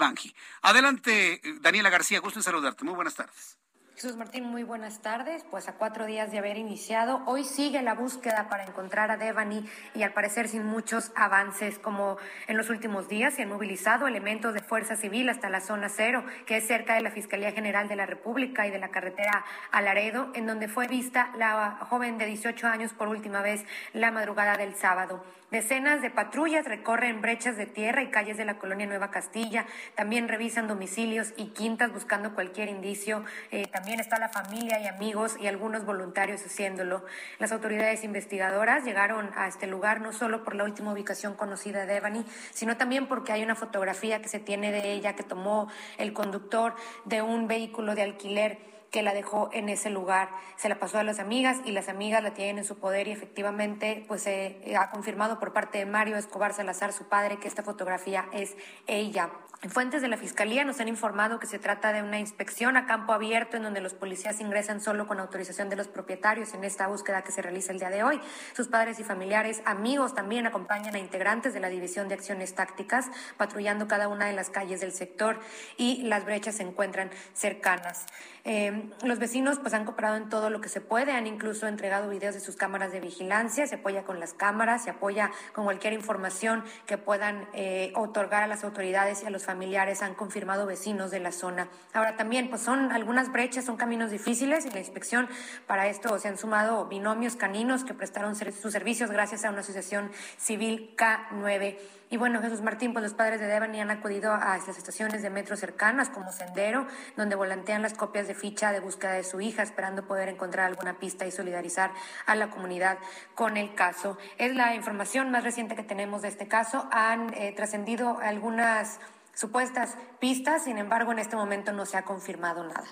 Adelante, Daniela García, gusto en saludarte. Muy buenas tardes. Jesús Martín, muy buenas tardes. Pues a cuatro días de haber iniciado, hoy sigue la búsqueda para encontrar a Devani y al parecer sin muchos avances como en los últimos días se han movilizado elementos de Fuerza Civil hasta la zona cero, que es cerca de la Fiscalía General de la República y de la carretera a Laredo, en donde fue vista la joven de 18 años por última vez la madrugada del sábado. Decenas de patrullas recorren brechas de tierra y calles de la colonia Nueva Castilla. También revisan domicilios y quintas buscando cualquier indicio. Eh, también está la familia y amigos y algunos voluntarios haciéndolo. Las autoridades investigadoras llegaron a este lugar no solo por la última ubicación conocida de Evany, sino también porque hay una fotografía que se tiene de ella que tomó el conductor de un vehículo de alquiler que la dejó en ese lugar. Se la pasó a las amigas y las amigas la tienen en su poder y efectivamente pues se ha confirmado por parte de Mario Escobar Salazar, su padre, que esta fotografía es ella. Fuentes de la Fiscalía nos han informado que se trata de una inspección a campo abierto en donde los policías ingresan solo con autorización de los propietarios en esta búsqueda que se realiza el día de hoy. Sus padres y familiares, amigos también acompañan a integrantes de la División de Acciones Tácticas, patrullando cada una de las calles del sector y las brechas se encuentran cercanas. Eh, los vecinos pues han cooperado en todo lo que se puede, han incluso entregado videos de sus cámaras de vigilancia, se apoya con las cámaras, se apoya con cualquier información que puedan eh, otorgar a las autoridades y a los familiares, han confirmado vecinos de la zona. Ahora también pues son algunas brechas, son caminos difíciles y la inspección para esto se han sumado binomios caninos que prestaron sus servicios gracias a una asociación civil K9. Y bueno, Jesús Martín, pues los padres de Devani han acudido a las estaciones de metro cercanas como Sendero, donde volantean las copias de ficha de búsqueda de su hija, esperando poder encontrar alguna pista y solidarizar a la comunidad con el caso. Es la información más reciente que tenemos de este caso. Han eh, trascendido algunas supuestas pistas, sin embargo, en este momento no se ha confirmado nada.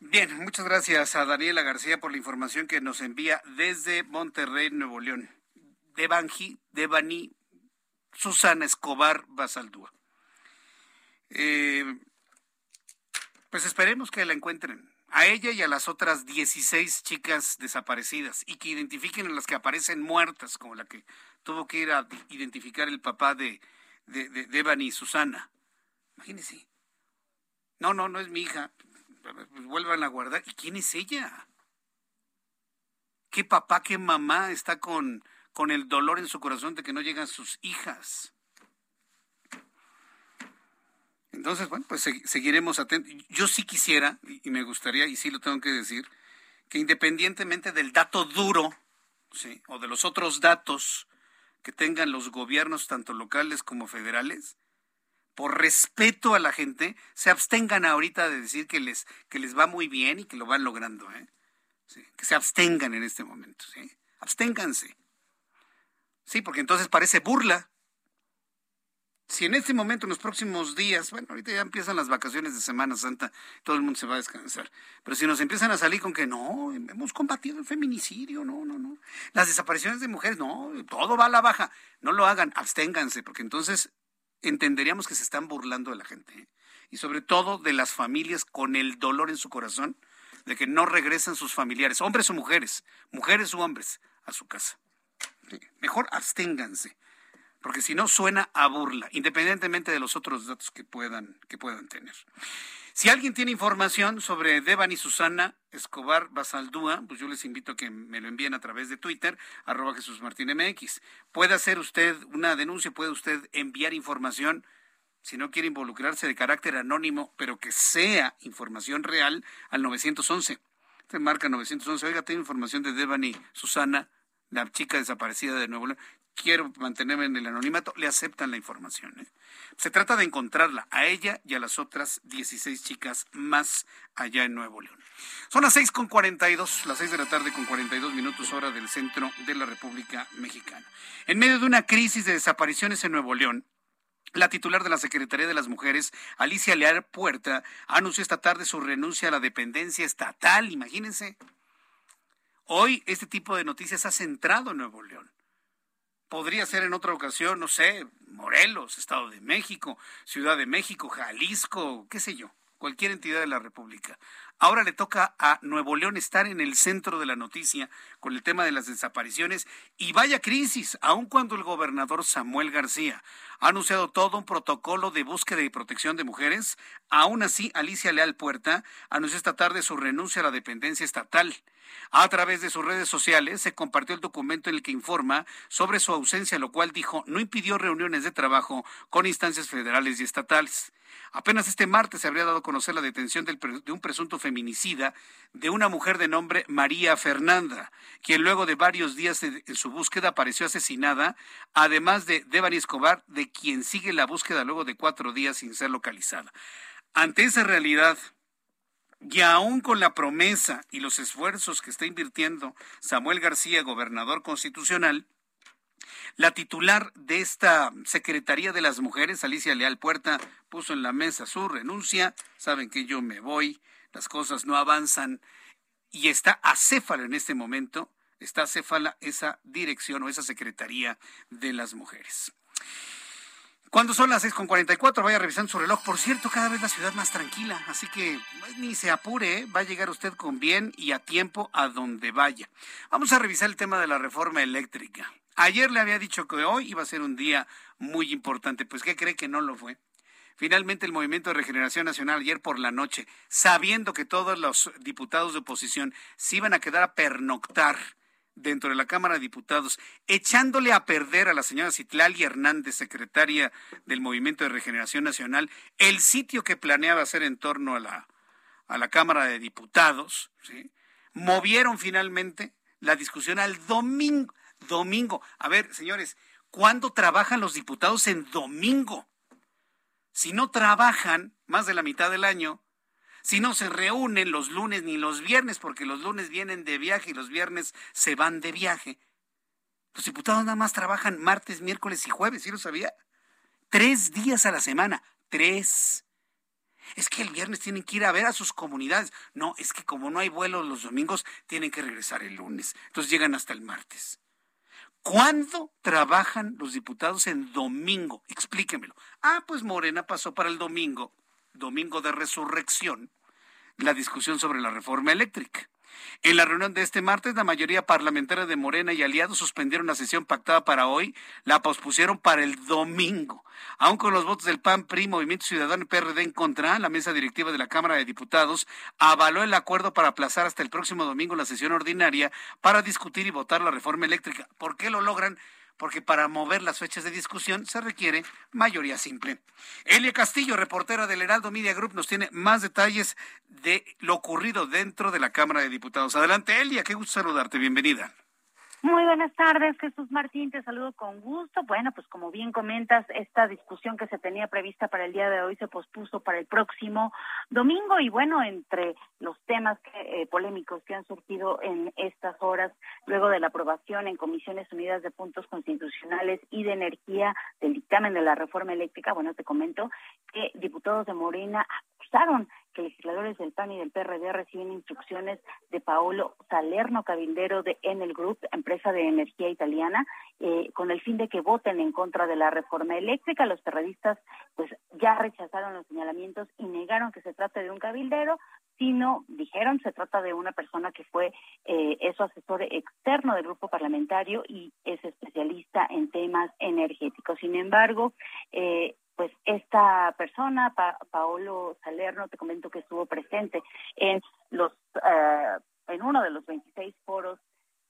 Bien, muchas gracias a Daniela García por la información que nos envía desde Monterrey, Nuevo León. Devanji, Devani Susana Escobar Basaldúa. Eh, pues esperemos que la encuentren a ella y a las otras 16 chicas desaparecidas y que identifiquen a las que aparecen muertas, como la que tuvo que ir a identificar el papá de, de, de, y Susana. Imagínense. No, no, no es mi hija. Vuelvan a guardar. ¿Y quién es ella? ¿Qué papá, qué mamá está con con el dolor en su corazón de que no llegan sus hijas. Entonces, bueno, pues seguiremos atentos. Yo sí quisiera, y me gustaría, y sí lo tengo que decir, que independientemente del dato duro, o de los otros datos que tengan los gobiernos, tanto locales como federales, por respeto a la gente, se abstengan ahorita de decir que les, que les va muy bien y que lo van logrando. ¿eh? Que se abstengan en este momento. ¿sí? Absténganse. Sí, porque entonces parece burla. Si en este momento, en los próximos días, bueno, ahorita ya empiezan las vacaciones de Semana Santa, todo el mundo se va a descansar, pero si nos empiezan a salir con que no, hemos combatido el feminicidio, no, no, no, las desapariciones de mujeres, no, todo va a la baja, no lo hagan, absténganse, porque entonces entenderíamos que se están burlando de la gente, ¿eh? y sobre todo de las familias con el dolor en su corazón de que no regresan sus familiares, hombres o mujeres, mujeres u hombres, a su casa. Mejor absténganse, porque si no suena a burla, independientemente de los otros datos que puedan, que puedan tener. Si alguien tiene información sobre Devan Susana Escobar Basaldúa, pues yo les invito a que me lo envíen a través de Twitter, arroba Jesús Martín MX. Puede hacer usted una denuncia, puede usted enviar información, si no quiere involucrarse de carácter anónimo, pero que sea información real, al 911. Usted marca 911, oiga, tengo información de Devan Susana la chica desaparecida de Nuevo León, quiero mantenerme en el anonimato, le aceptan la información. ¿eh? Se trata de encontrarla a ella y a las otras 16 chicas más allá en Nuevo León. Son las 6 con 42, las 6 de la tarde con 42 minutos hora del centro de la República Mexicana. En medio de una crisis de desapariciones en Nuevo León, la titular de la Secretaría de las Mujeres, Alicia Lear Puerta, anunció esta tarde su renuncia a la dependencia estatal, imagínense. Hoy este tipo de noticias ha centrado en Nuevo León. Podría ser en otra ocasión, no sé, Morelos, Estado de México, Ciudad de México, Jalisco, qué sé yo, cualquier entidad de la República. Ahora le toca a Nuevo León estar en el centro de la noticia con el tema de las desapariciones y vaya crisis, aun cuando el gobernador Samuel García ha anunciado todo un protocolo de búsqueda y protección de mujeres, aún así Alicia Leal Puerta anunció esta tarde su renuncia a la dependencia estatal. A través de sus redes sociales se compartió el documento en el que informa sobre su ausencia, lo cual dijo no impidió reuniones de trabajo con instancias federales y estatales. Apenas este martes se habría dado a conocer la detención de un presunto feminicida de una mujer de nombre María Fernanda, quien luego de varios días en su búsqueda apareció asesinada, además de Devani Escobar, de quien sigue la búsqueda luego de cuatro días sin ser localizada. Ante esa realidad, y aún con la promesa y los esfuerzos que está invirtiendo Samuel García, gobernador constitucional, la titular de esta Secretaría de las Mujeres, Alicia Leal Puerta, puso en la mesa su renuncia. Saben que yo me voy, las cosas no avanzan y está acéfala en este momento, está acéfala esa dirección o esa Secretaría de las Mujeres. Cuando son las 6.44, vaya revisando su reloj. Por cierto, cada vez la ciudad más tranquila, así que ni se apure, ¿eh? va a llegar usted con bien y a tiempo a donde vaya. Vamos a revisar el tema de la reforma eléctrica. Ayer le había dicho que hoy iba a ser un día muy importante, pues ¿qué cree que no lo fue? Finalmente el Movimiento de Regeneración Nacional ayer por la noche, sabiendo que todos los diputados de oposición se iban a quedar a pernoctar dentro de la Cámara de Diputados, echándole a perder a la señora Citlali Hernández, secretaria del Movimiento de Regeneración Nacional, el sitio que planeaba hacer en torno a la, a la Cámara de Diputados, movieron finalmente la discusión al domingo domingo. A ver, señores, ¿cuándo trabajan los diputados en domingo? Si no trabajan más de la mitad del año, si no se reúnen los lunes ni los viernes, porque los lunes vienen de viaje y los viernes se van de viaje, los diputados nada más trabajan martes, miércoles y jueves, ¿sí lo sabía? Tres días a la semana, tres. Es que el viernes tienen que ir a ver a sus comunidades. No, es que como no hay vuelos los domingos, tienen que regresar el lunes. Entonces llegan hasta el martes. ¿Cuándo trabajan los diputados en domingo? Explíquemelo. Ah, pues Morena pasó para el domingo, domingo de resurrección, la discusión sobre la reforma eléctrica. En la reunión de este martes, la mayoría parlamentaria de Morena y aliados suspendieron la sesión pactada para hoy, la pospusieron para el domingo. Aun con los votos del PAN, PRI, Movimiento Ciudadano y PRD en contra, la mesa directiva de la Cámara de Diputados avaló el acuerdo para aplazar hasta el próximo domingo la sesión ordinaria para discutir y votar la reforma eléctrica. ¿Por qué lo logran? Porque para mover las fechas de discusión se requiere mayoría simple. Elia Castillo, reportera del Heraldo Media Group, nos tiene más detalles de lo ocurrido dentro de la Cámara de Diputados. Adelante, Elia, qué gusto saludarte, bienvenida. Muy buenas tardes, Jesús Martín, te saludo con gusto. Bueno, pues como bien comentas, esta discusión que se tenía prevista para el día de hoy se pospuso para el próximo domingo y bueno, entre los temas eh, polémicos que han surgido en estas horas, luego de la aprobación en Comisiones Unidas de Puntos Constitucionales y de Energía del dictamen de la reforma eléctrica, bueno, te comento que diputados de Morena acusaron que legisladores del PAN y del PRD reciben instrucciones de Paolo Salerno Cabildero de Enel Group, empresa de energía italiana, eh, con el fin de que voten en contra de la reforma eléctrica. Los periodistas pues ya rechazaron los señalamientos y negaron que se trate de un cabildero, sino dijeron se trata de una persona que fue eh, es asesor externo del grupo parlamentario y es especialista en temas energéticos. Sin embargo, eh, pues esta persona, Paolo Salerno, te comento que estuvo presente en los eh, en uno de los 26 foros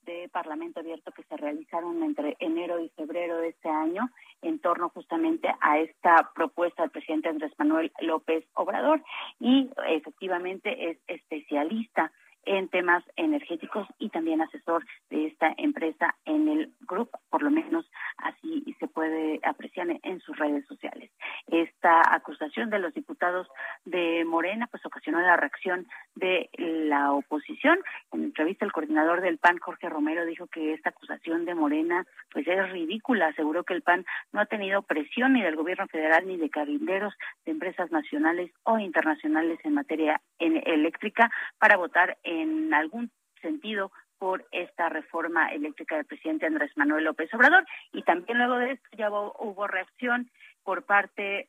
de Parlamento Abierto que se realizaron entre enero y febrero de este año en torno justamente a esta propuesta del presidente Andrés Manuel López Obrador y efectivamente es especialista en temas energéticos y también asesor de esta empresa en el grupo, por lo menos así se puede apreciar en sus redes sociales. Esta acusación de los diputados de Morena pues ocasionó la reacción de la oposición. En entrevista el coordinador del PAN, Jorge Romero, dijo que esta acusación de Morena pues es ridícula. Aseguró que el PAN no ha tenido presión ni del gobierno federal ni de cabilderos de empresas nacionales o internacionales en materia eléctrica para votar en algún sentido por esta reforma eléctrica del presidente Andrés Manuel López Obrador. Y también luego de esto ya hubo, reacción por parte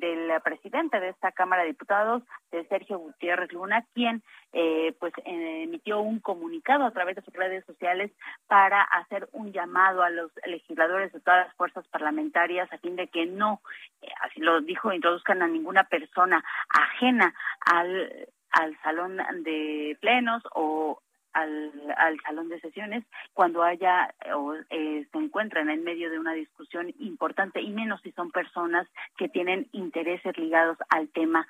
del presidente de esta Cámara de Diputados, de Sergio Gutiérrez Luna, quien eh, pues emitió un comunicado a través de sus redes sociales para hacer un llamado a los legisladores de todas las fuerzas parlamentarias a fin de que no, eh, así lo dijo, introduzcan a ninguna persona ajena al al salón de plenos o al, al salón de sesiones cuando haya o eh, se encuentran en medio de una discusión importante y menos si son personas que tienen intereses ligados al tema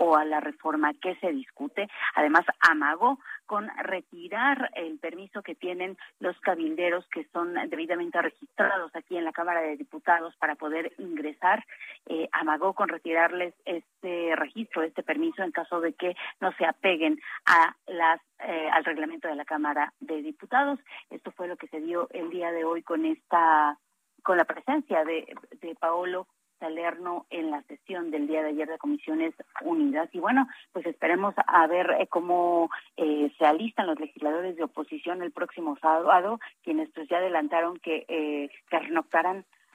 o a la reforma que se discute. Además, amagó con retirar el permiso que tienen los cabilderos que son debidamente registrados aquí en la Cámara de Diputados para poder ingresar. Eh, amagó con retirarles este registro, este permiso en caso de que no se apeguen a las eh, al reglamento de la Cámara de Diputados. Esto fue lo que se dio el día de hoy con esta con la presencia de, de Paolo Salerno en la sesión del día de ayer de Comisiones Unidas. Y bueno, pues esperemos a ver eh, cómo eh, se alistan los legisladores de oposición el próximo sábado, quienes pues ya adelantaron que, eh, que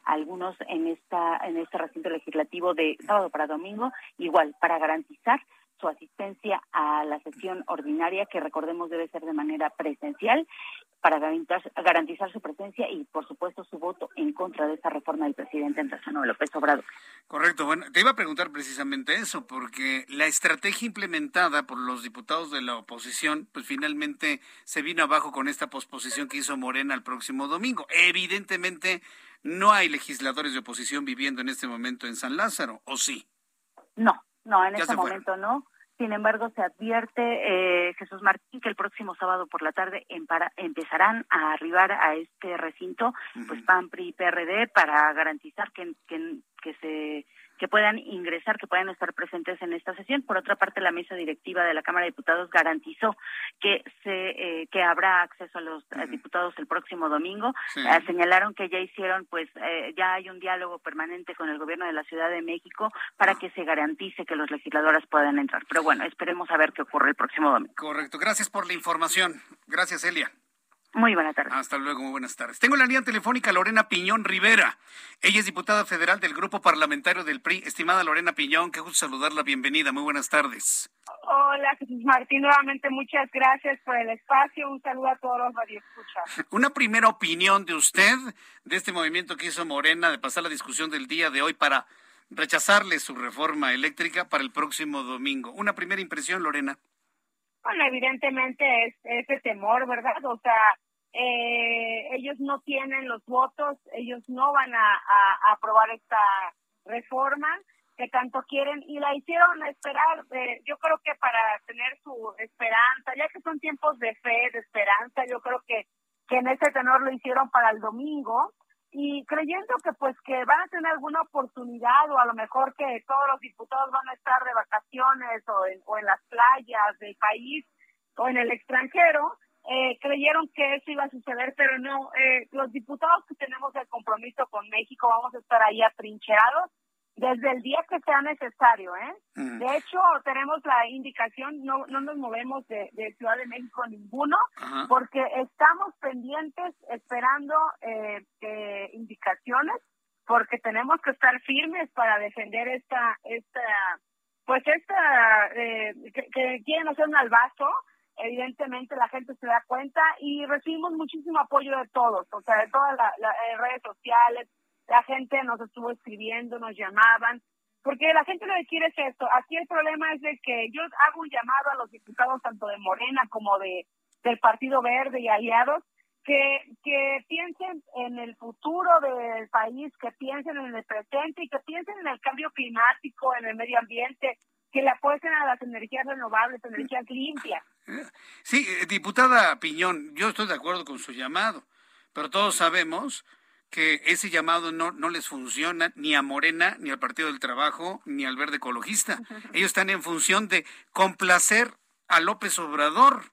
algunos en esta en este recinto legislativo de sábado para domingo, igual para garantizar su asistencia a la sesión ordinaria, que recordemos debe ser de manera presencial, para garantizar, su presencia y, por supuesto, su voto en contra de esta reforma del presidente Andrés Manuel López Obrador. Correcto. Bueno, te iba a preguntar precisamente eso, porque la estrategia implementada por los diputados de la oposición, pues finalmente se vino abajo con esta posposición que hizo Morena el próximo domingo. Evidentemente, no hay legisladores de oposición viviendo en este momento en San Lázaro, ¿o sí? No, no, en este momento no. Sin embargo, se advierte, eh, Jesús Martín, que el próximo sábado por la tarde empezarán a arribar a este recinto, pues PAN, PRI y PRD, para garantizar que, que, que se que puedan ingresar, que puedan estar presentes en esta sesión. Por otra parte, la mesa directiva de la Cámara de Diputados garantizó que se eh, que habrá acceso a los diputados el próximo domingo. Eh, señalaron que ya hicieron, pues, eh, ya hay un diálogo permanente con el gobierno de la Ciudad de México para que se garantice que los legisladores puedan entrar. Pero bueno, esperemos a ver qué ocurre el próximo domingo. Correcto. Gracias por la información. Gracias, Elia. Muy buenas tardes. Hasta luego, muy buenas tardes. Tengo la línea telefónica Lorena Piñón Rivera. Ella es diputada federal del Grupo Parlamentario del PRI. Estimada Lorena Piñón, qué gusto saludarla. Bienvenida, muy buenas tardes. Hola, Jesús Martín. Nuevamente, muchas gracias por el espacio. Un saludo a todos los radioescuchas. Una primera opinión de usted de este movimiento que hizo Morena de pasar la discusión del día de hoy para rechazarle su reforma eléctrica para el próximo domingo. Una primera impresión, Lorena. Bueno, evidentemente es ese temor, ¿verdad? O sea, eh, ellos no tienen los votos, ellos no van a, aprobar esta reforma que tanto quieren y la hicieron esperar, eh, yo creo que para tener su esperanza, ya que son tiempos de fe, de esperanza, yo creo que, que en ese tenor lo hicieron para el domingo y creyendo que pues que van a tener alguna oportunidad o a lo mejor que todos los diputados van a estar de vacaciones o en, o en las playas del país o en el extranjero, eh, creyeron que eso iba a suceder, pero no. Eh, los diputados que tenemos el compromiso con México vamos a estar ahí atrincherados desde el día que sea necesario, ¿eh? Mm. De hecho, tenemos la indicación, no, no nos movemos de, Ciudad de México ninguno, porque estamos pendientes esperando eh, indicaciones, porque tenemos que estar firmes para defender esta, esta, pues esta, eh, que, que quieren hacer un albazo, evidentemente la gente se da cuenta y recibimos muchísimo apoyo de todos, o sea, de todas las eh, redes sociales, la gente nos estuvo escribiendo, nos llamaban, porque la gente lo quiere es esto. Aquí el problema es de que yo hago un llamado a los diputados tanto de Morena como de del Partido Verde y aliados que, que piensen en el futuro del país, que piensen en el presente y que piensen en el cambio climático, en el medio ambiente, que le apuesten a las energías renovables, energías limpias. Sí, eh, diputada Piñón, yo estoy de acuerdo con su llamado, pero todos sabemos que ese llamado no, no les funciona ni a Morena, ni al Partido del Trabajo, ni al Verde Ecologista. Ellos están en función de complacer a López Obrador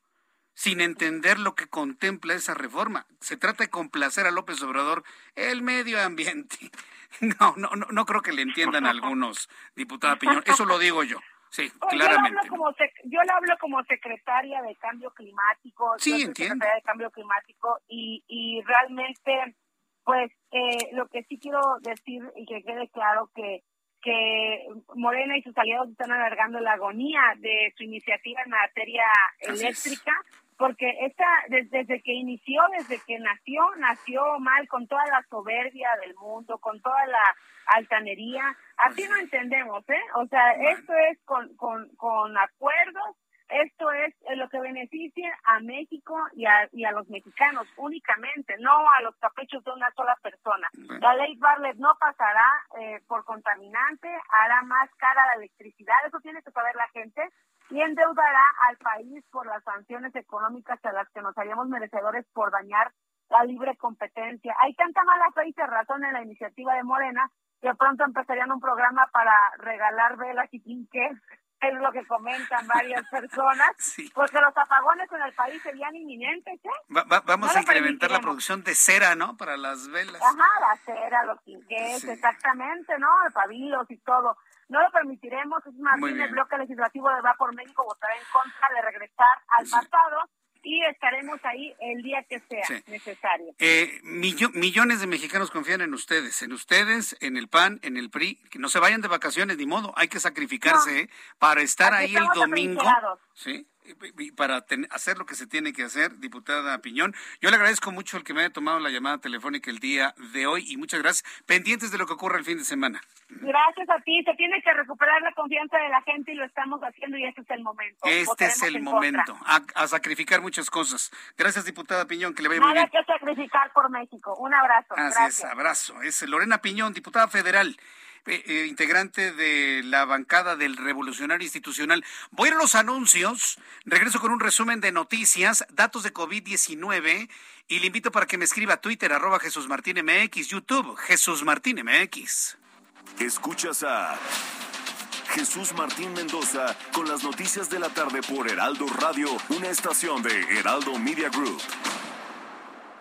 sin entender lo que contempla esa reforma. Se trata de complacer a López Obrador el medio ambiente. No, no, no, no creo que le entiendan algunos, diputada Piñón. Eso lo digo yo. Sí, claramente. Yo le, hablo como yo le hablo como secretaria de Cambio Climático. Sí, entiendo. Secretaria de Cambio Climático y, y realmente, pues, eh, lo que sí quiero decir y que quede claro que que Morena y sus aliados están alargando la agonía de su iniciativa en materia eléctrica, porque esta, desde, que inició, desde que nació, nació mal, con toda la soberbia del mundo, con toda la altanería. Así no entendemos, ¿eh? O sea, esto es con, con, con acuerdos esto es lo que beneficia a México y a, y a los mexicanos únicamente, no a los caprichos de una sola persona. La ley Barlet no pasará eh, por contaminante, hará más cara la electricidad, eso tiene que saber la gente, y endeudará al país por las sanciones económicas a las que nos haríamos merecedores por dañar la libre competencia. Hay tanta mala fe y razón en la iniciativa de Morena que pronto empezarían un programa para regalar velas y quinqués es lo que comentan varias personas, porque los apagones en el país serían inminentes. ¿eh? vamos a incrementar la producción de cera, ¿no? Para las velas. Ajá, la cera, los quinqués, exactamente, ¿no? Pabilos y todo. No lo permitiremos, es más, el bloque legislativo de Va por México votará en contra de regresar al pasado y estaremos ahí el día que sea necesario. Eh, millones de mexicanos confían en ustedes, en ustedes, en el PAN, en el PRI, que no se vayan de vacaciones ni modo, hay que sacrificarse ¿eh? para estar ahí el domingo. Sí para hacer lo que se tiene que hacer, diputada Piñón. Yo le agradezco mucho el que me haya tomado la llamada telefónica el día de hoy y muchas gracias. Pendientes de lo que ocurre el fin de semana. Gracias a ti. Se tiene que recuperar la confianza de la gente y lo estamos haciendo y este es el momento. Este es el momento. A, sacrificar muchas cosas. Gracias, diputada Piñón. Que le vaya muy bien. que sacrificar por México. Un abrazo. Así es, abrazo. Es Lorena Piñón, diputada federal. Eh, eh, integrante de la bancada del Revolucionario Institucional. Voy a los anuncios, regreso con un resumen de noticias, datos de COVID-19 y le invito para que me escriba a Twitter, arroba Jesús Martín MX, YouTube, Jesús Martín MX. Escuchas a Jesús Martín Mendoza con las noticias de la tarde por Heraldo Radio, una estación de Heraldo Media Group.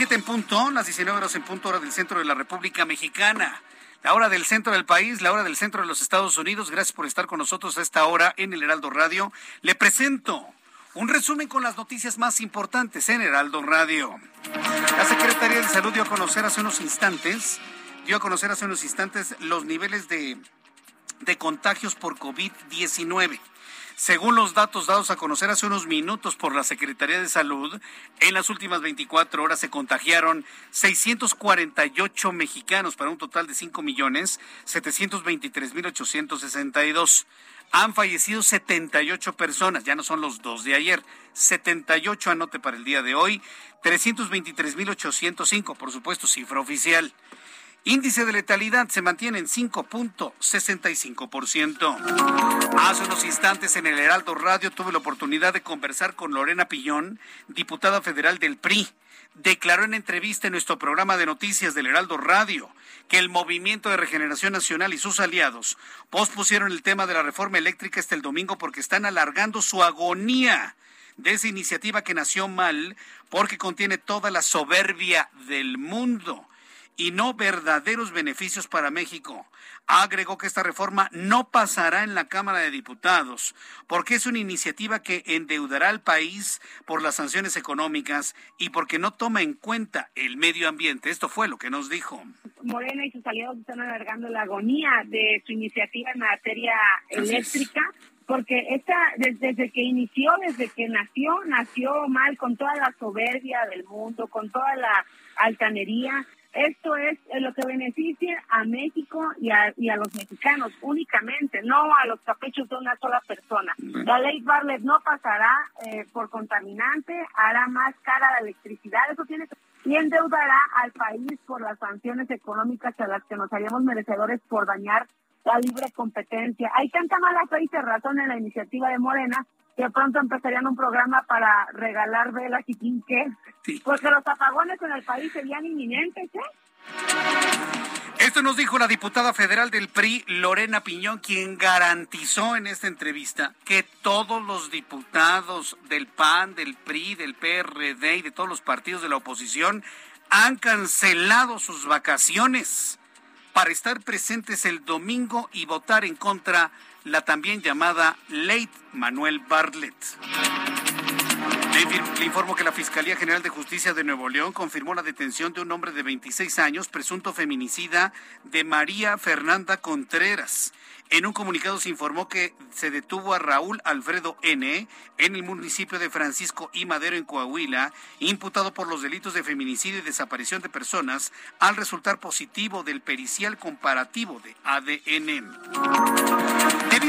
7 en punto, las 19 horas en punto hora del centro de la República Mexicana. La hora del centro del país, la hora del centro de los Estados Unidos. Gracias por estar con nosotros a esta hora en el Heraldo Radio. Le presento un resumen con las noticias más importantes en Heraldo Radio. La Secretaría de Salud dio a conocer hace unos instantes, dio a conocer hace unos instantes los niveles de, de contagios por COVID-19. Según los datos dados a conocer hace unos minutos por la Secretaría de Salud, en las últimas 24 horas se contagiaron 648 mexicanos para un total de 5 millones 723 mil 862. Han fallecido 78 personas, ya no son los dos de ayer, 78 anote para el día de hoy, 323 mil 805, por supuesto, cifra oficial. Índice de letalidad se mantiene en 5.65%. Hace unos instantes en el Heraldo Radio tuve la oportunidad de conversar con Lorena Pillón, diputada federal del PRI. Declaró en entrevista en nuestro programa de noticias del Heraldo Radio que el Movimiento de Regeneración Nacional y sus aliados pospusieron el tema de la reforma eléctrica hasta el domingo porque están alargando su agonía de esa iniciativa que nació mal porque contiene toda la soberbia del mundo y no verdaderos beneficios para México. agregó que esta reforma no pasará en la Cámara de Diputados porque es una iniciativa que endeudará al país por las sanciones económicas y porque no toma en cuenta el medio ambiente. Esto fue lo que nos dijo. Morena y sus aliados están alargando la agonía de su iniciativa en materia eléctrica. Porque esta, desde, que inició, desde que nació, nació mal, con toda la soberbia del mundo, con toda la altanería, esto es lo que beneficia a México y a, y a los mexicanos únicamente, no a los caprichos de una sola persona. La ley Barlet no pasará eh, por contaminante, hará más cara la electricidad, eso tiene y endeudará al país por las sanciones económicas a las que nos haríamos merecedores por dañar la libre competencia. Hay tanta mala fe y razón en la iniciativa de Morena que pronto empezarían un programa para regalar velas y quinqués, porque los apagones en el país serían inminentes, ¿eh? Esto nos dijo la diputada federal del PRI, Lorena Piñón, quien garantizó en esta entrevista que todos los diputados del PAN, del PRI, del PRD y de todos los partidos de la oposición han cancelado sus vacaciones para estar presentes el domingo y votar en contra la también llamada Ley Manuel Bartlett. Le informo que la Fiscalía General de Justicia de Nuevo León confirmó la detención de un hombre de 26 años, presunto feminicida, de María Fernanda Contreras. En un comunicado se informó que se detuvo a Raúl Alfredo N. en el municipio de Francisco y Madero, en Coahuila, imputado por los delitos de feminicidio y desaparición de personas al resultar positivo del pericial comparativo de ADN.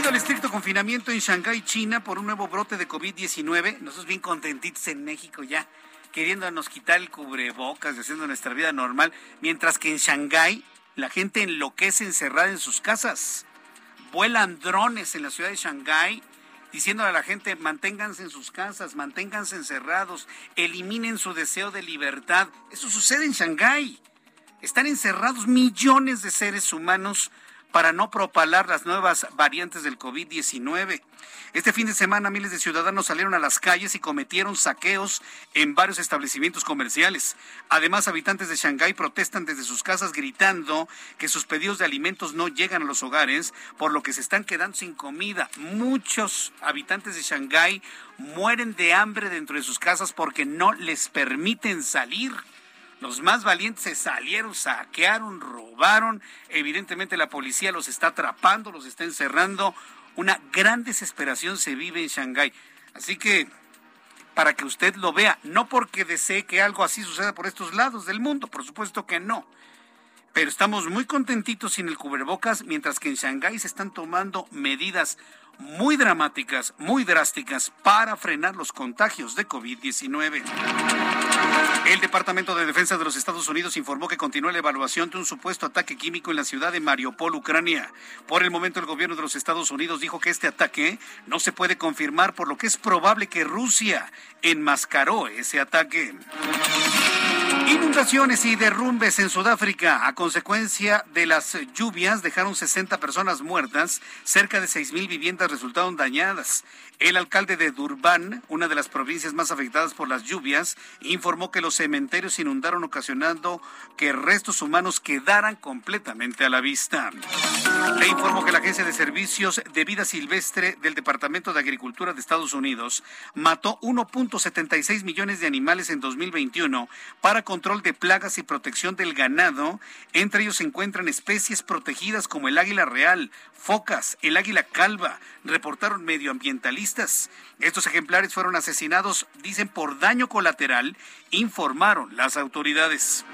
Debido al estricto confinamiento en Shanghái, China, por un nuevo brote de COVID-19, nosotros bien contentitos en México ya queriéndonos quitar el cubrebocas, haciendo nuestra vida normal, mientras que en Shanghái la gente enloquece encerrada en sus casas vuelan drones en la ciudad de Shanghái diciéndole a la gente manténganse en sus casas, manténganse encerrados, eliminen su deseo de libertad. Eso sucede en Shanghái. Están encerrados millones de seres humanos para no propalar las nuevas variantes del COVID-19. Este fin de semana miles de ciudadanos salieron a las calles y cometieron saqueos en varios establecimientos comerciales. Además, habitantes de Shanghái protestan desde sus casas gritando que sus pedidos de alimentos no llegan a los hogares, por lo que se están quedando sin comida. Muchos habitantes de Shanghái mueren de hambre dentro de sus casas porque no les permiten salir. Los más valientes se salieron, saquearon, robaron. Evidentemente la policía los está atrapando, los está encerrando. Una gran desesperación se vive en Shanghái. Así que para que usted lo vea, no porque desee que algo así suceda por estos lados del mundo, por supuesto que no. Pero estamos muy contentitos sin el cubrebocas, mientras que en Shanghái se están tomando medidas muy dramáticas, muy drásticas para frenar los contagios de COVID-19. El Departamento de Defensa de los Estados Unidos informó que continúa la evaluación de un supuesto ataque químico en la ciudad de Mariupol, Ucrania. Por el momento, el gobierno de los Estados Unidos dijo que este ataque no se puede confirmar, por lo que es probable que Rusia enmascaró ese ataque. Inundaciones y derrumbes en Sudáfrica a consecuencia de las lluvias dejaron 60 personas muertas, cerca de 6.000 viviendas resultaron dañadas. El alcalde de Durban, una de las provincias más afectadas por las lluvias, informó que los cementerios inundaron ocasionando que restos humanos quedaran completamente a la vista. Le informó que la Agencia de Servicios de Vida Silvestre del Departamento de Agricultura de Estados Unidos mató 1.76 millones de animales en 2021 para control de plagas y protección del ganado. Entre ellos se encuentran especies protegidas como el águila real, focas, el águila calva, reportaron medioambientalistas. Estos ejemplares fueron asesinados, dicen, por daño colateral, informaron las autoridades.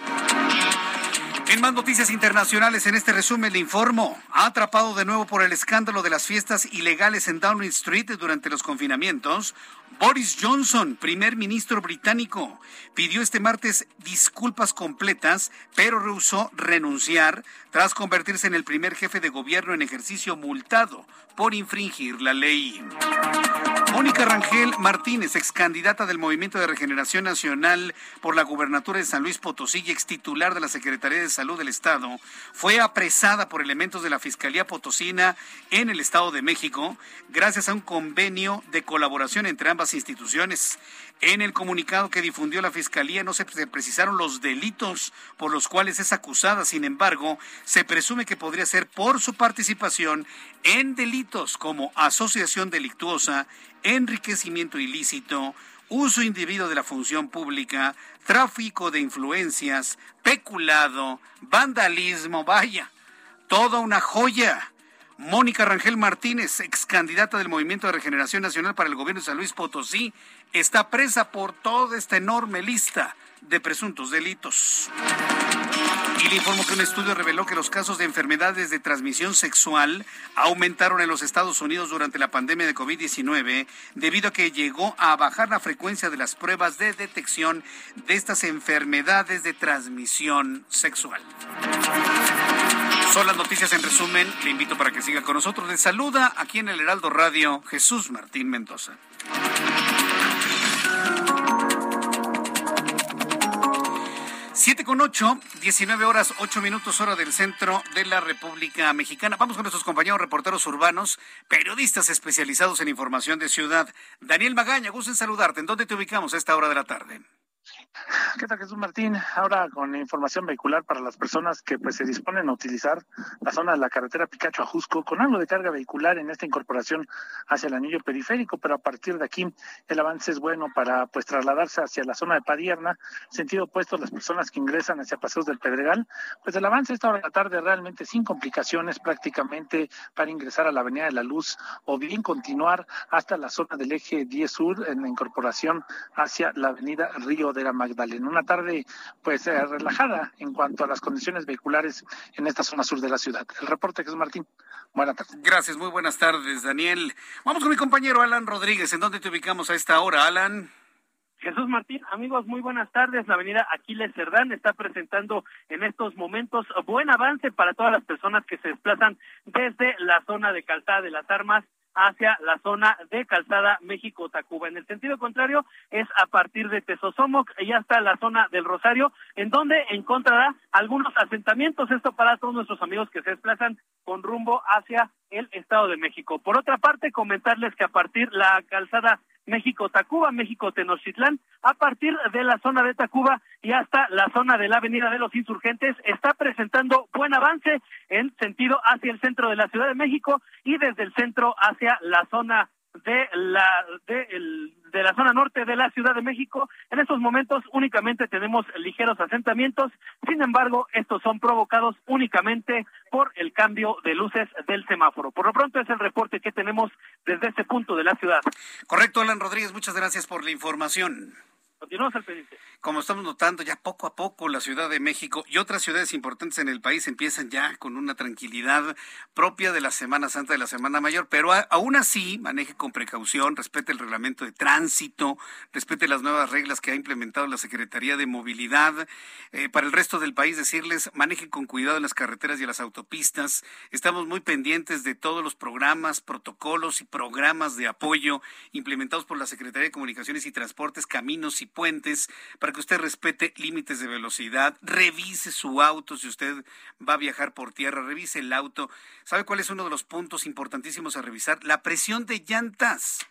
En más noticias internacionales, en este resumen le informo, ha atrapado de nuevo por el escándalo de las fiestas ilegales en Downing Street durante los confinamientos, Boris Johnson, primer ministro británico, pidió este martes disculpas completas, pero rehusó renunciar tras convertirse en el primer jefe de gobierno en ejercicio multado por infringir la ley. Mónica Rangel Martínez, ex candidata del Movimiento de Regeneración Nacional por la gubernatura de San Luis Potosí y ex titular de la Secretaría de Salud del Estado, fue apresada por elementos de la Fiscalía Potosina en el Estado de México gracias a un convenio de colaboración entre ambas instituciones. En el comunicado que difundió la Fiscalía no se precisaron los delitos por los cuales es acusada, sin embargo, se presume que podría ser por su participación en delitos como asociación delictuosa, enriquecimiento ilícito, uso indebido de la función pública, tráfico de influencias, peculado, vandalismo, vaya, toda una joya. Mónica Rangel Martínez, ex candidata del Movimiento de Regeneración Nacional para el Gobierno de San Luis Potosí, está presa por toda esta enorme lista de presuntos delitos. Y le informo que un estudio reveló que los casos de enfermedades de transmisión sexual aumentaron en los Estados Unidos durante la pandemia de COVID-19 debido a que llegó a bajar la frecuencia de las pruebas de detección de estas enfermedades de transmisión sexual. Son las noticias en resumen. Le invito para que siga con nosotros. Le saluda aquí en el Heraldo Radio Jesús Martín Mendoza. Siete con ocho, 19 horas, 8 minutos hora del centro de la República Mexicana. Vamos con nuestros compañeros reporteros urbanos, periodistas especializados en información de ciudad. Daniel Magaña, gusto en saludarte. ¿En dónde te ubicamos a esta hora de la tarde? ¿Qué tal Jesús Martín? Ahora con información vehicular para las personas que pues se disponen a utilizar la zona de la carretera Picacho a Jusco con algo de carga vehicular en esta incorporación hacia el anillo periférico, pero a partir de aquí el avance es bueno para pues trasladarse hacia la zona de Padierna, sentido opuesto las personas que ingresan hacia Paseos del Pedregal, pues el avance esta hora de la tarde realmente sin complicaciones prácticamente para ingresar a la Avenida de la Luz o bien continuar hasta la zona del eje 10 Sur en la incorporación hacia la Avenida Río de la Magdalena. Una tarde pues eh, relajada en cuanto a las condiciones vehiculares en esta zona sur de la ciudad. El reporte Jesús Martín. Buenas tardes. Gracias, muy buenas tardes, Daniel. Vamos con mi compañero Alan Rodríguez. ¿En dónde te ubicamos a esta hora, Alan? Jesús Martín, amigos, muy buenas tardes. La avenida Aquiles Cerdán está presentando en estos momentos buen avance para todas las personas que se desplazan desde la zona de Calzada de las Armas hacia la zona de Calzada México-Tacuba. En el sentido contrario, es a partir de Tezosomoc y hasta la zona del Rosario, en donde encontrará algunos asentamientos. Esto para todos nuestros amigos que se desplazan con rumbo hacia el Estado de México. Por otra parte, comentarles que a partir la calzada México-Tacuba, México-Tenochtitlán, a partir de la zona de Tacuba y hasta la zona de la Avenida de los Insurgentes, está presentando buen avance en sentido hacia el centro de la Ciudad de México y desde el centro hacia la zona de la de, el, de la zona norte de la Ciudad de México. En estos momentos únicamente tenemos ligeros asentamientos, sin embargo, estos son provocados únicamente por el cambio de luces del semáforo. Por lo pronto es el reporte que tenemos desde este punto de la ciudad. Correcto, Alan Rodríguez, muchas gracias por la información. Continuamos al pendiente. Como estamos notando, ya poco a poco la Ciudad de México y otras ciudades importantes en el país empiezan ya con una tranquilidad propia de la Semana Santa, de la Semana Mayor, pero aún así maneje con precaución, respete el reglamento de tránsito, respete las nuevas reglas que ha implementado la Secretaría de Movilidad. Eh, para el resto del país, decirles, maneje con cuidado en las carreteras y en las autopistas. Estamos muy pendientes de todos los programas, protocolos y programas de apoyo implementados por la Secretaría de Comunicaciones y Transportes, Caminos y puentes que usted respete límites de velocidad, revise su auto si usted va a viajar por tierra, revise el auto. ¿Sabe cuál es uno de los puntos importantísimos a revisar? La presión de llantas.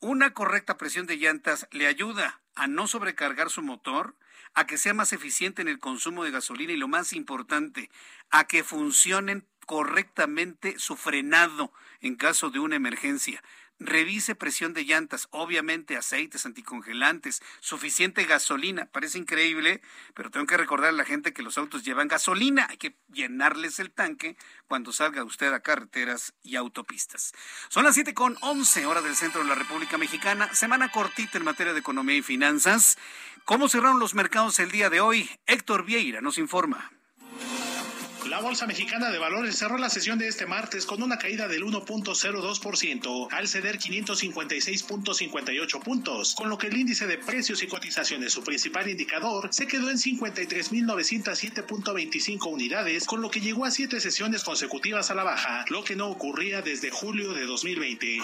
Una correcta presión de llantas le ayuda a no sobrecargar su motor, a que sea más eficiente en el consumo de gasolina y lo más importante, a que funcionen correctamente su frenado en caso de una emergencia. Revise presión de llantas, obviamente aceites anticongelantes, suficiente gasolina. Parece increíble, pero tengo que recordar a la gente que los autos llevan gasolina. Hay que llenarles el tanque cuando salga usted a carreteras y autopistas. Son las siete con once hora del centro de la República Mexicana. Semana cortita en materia de economía y finanzas. ¿Cómo cerraron los mercados el día de hoy? Héctor Vieira nos informa. La Bolsa Mexicana de Valores cerró la sesión de este martes con una caída del 1.02% al ceder 556.58 puntos, con lo que el índice de precios y cotizaciones, su principal indicador, se quedó en 53.907.25 unidades, con lo que llegó a siete sesiones consecutivas a la baja, lo que no ocurría desde julio de 2020.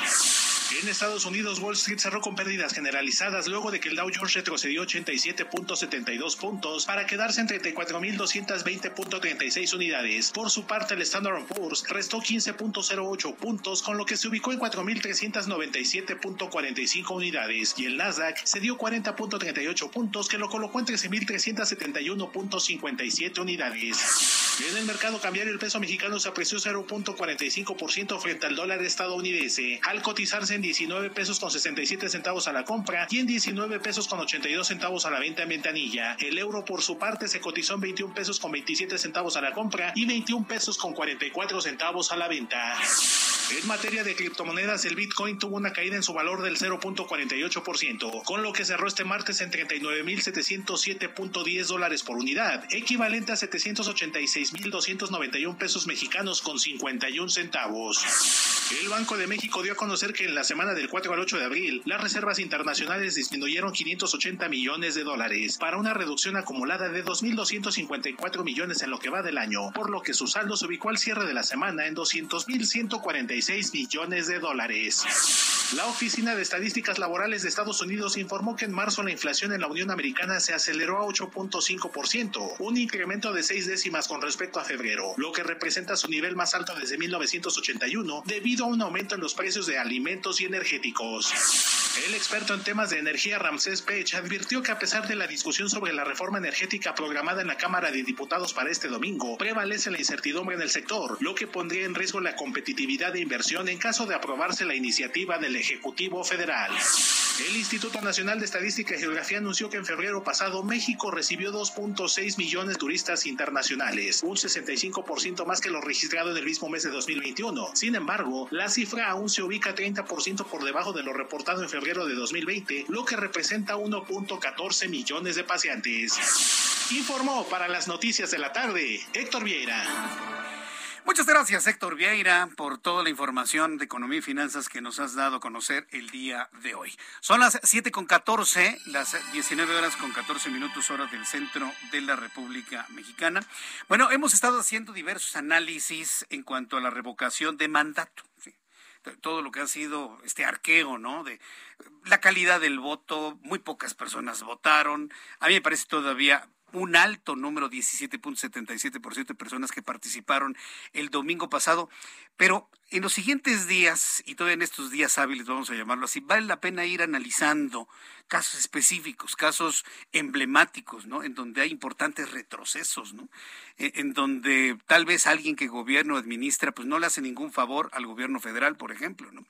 En Estados Unidos, Wall Street cerró con pérdidas generalizadas luego de que el Dow Jones retrocedió 87.72 puntos para quedarse en 34.220.36 unidades. Por su parte, el Standard Poor's restó 15.08 puntos, con lo que se ubicó en 4.397.45 unidades, y el Nasdaq se dio 40.38 puntos, que lo colocó en 13.371.57 unidades. En el mercado cambiario, el peso mexicano se apreció 0.45% frente al dólar estadounidense, al cotizarse en 19 pesos con 67 centavos a la compra y en 19 pesos con 82 centavos a la venta en ventanilla. El euro por su parte se cotizó en 21 pesos con 27 centavos a la compra y 21 pesos con 44 centavos a la venta. En materia de criptomonedas, el Bitcoin tuvo una caída en su valor del 0.48%, con lo que cerró este martes en 39.707.10 dólares por unidad, equivalente a 786.291 pesos mexicanos con 51 centavos. El Banco de México dio a conocer que en la semana del 4 al 8 de abril, las reservas internacionales disminuyeron 580 millones de dólares, para una reducción acumulada de 2.254 millones en lo que va del año, por lo que su saldo se ubicó al cierre de la semana en 200.146 millones de dólares. La Oficina de Estadísticas Laborales de Estados Unidos informó que en marzo la inflación en la Unión Americana se aceleró a 8.5%, un incremento de seis décimas con respecto a febrero, lo que representa su nivel más alto desde 1981 debido a un aumento en los precios de alimentos energéticos. El experto en temas de energía Ramsés Pech advirtió que a pesar de la discusión sobre la reforma energética programada en la Cámara de Diputados para este domingo, prevalece la incertidumbre en el sector, lo que pondría en riesgo la competitividad de inversión en caso de aprobarse la iniciativa del Ejecutivo Federal. El Instituto Nacional de Estadística y Geografía anunció que en febrero pasado México recibió 2.6 millones de turistas internacionales, un 65% más que lo registrado en el mismo mes de 2021. Sin embargo, la cifra aún se ubica 30% por debajo de lo reportado en febrero de 2020, lo que representa 1.14 millones de paseantes. Informó para las noticias de la tarde Héctor Vieira. Muchas gracias, Héctor Vieira, por toda la información de economía y finanzas que nos has dado a conocer el día de hoy. Son las 7 con 14, las 19 horas con 14 minutos hora del centro de la República Mexicana. Bueno, hemos estado haciendo diversos análisis en cuanto a la revocación de mandato. Todo lo que ha sido este arqueo, ¿no? De la calidad del voto, muy pocas personas votaron. A mí me parece todavía un alto número, 17.77% de personas que participaron el domingo pasado. Pero en los siguientes días, y todavía en estos días hábiles, vamos a llamarlo así, vale la pena ir analizando casos específicos, casos emblemáticos, ¿no? En donde hay importantes retrocesos, ¿no? En donde tal vez alguien que gobierna o administra, pues no le hace ningún favor al gobierno federal, por ejemplo, ¿no?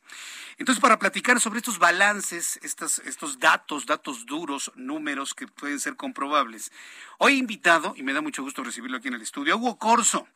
Entonces, para platicar sobre estos balances, estos, estos datos, datos duros, números que pueden ser comprobables, hoy he invitado, y me da mucho gusto recibirlo aquí en el estudio, Hugo Corso.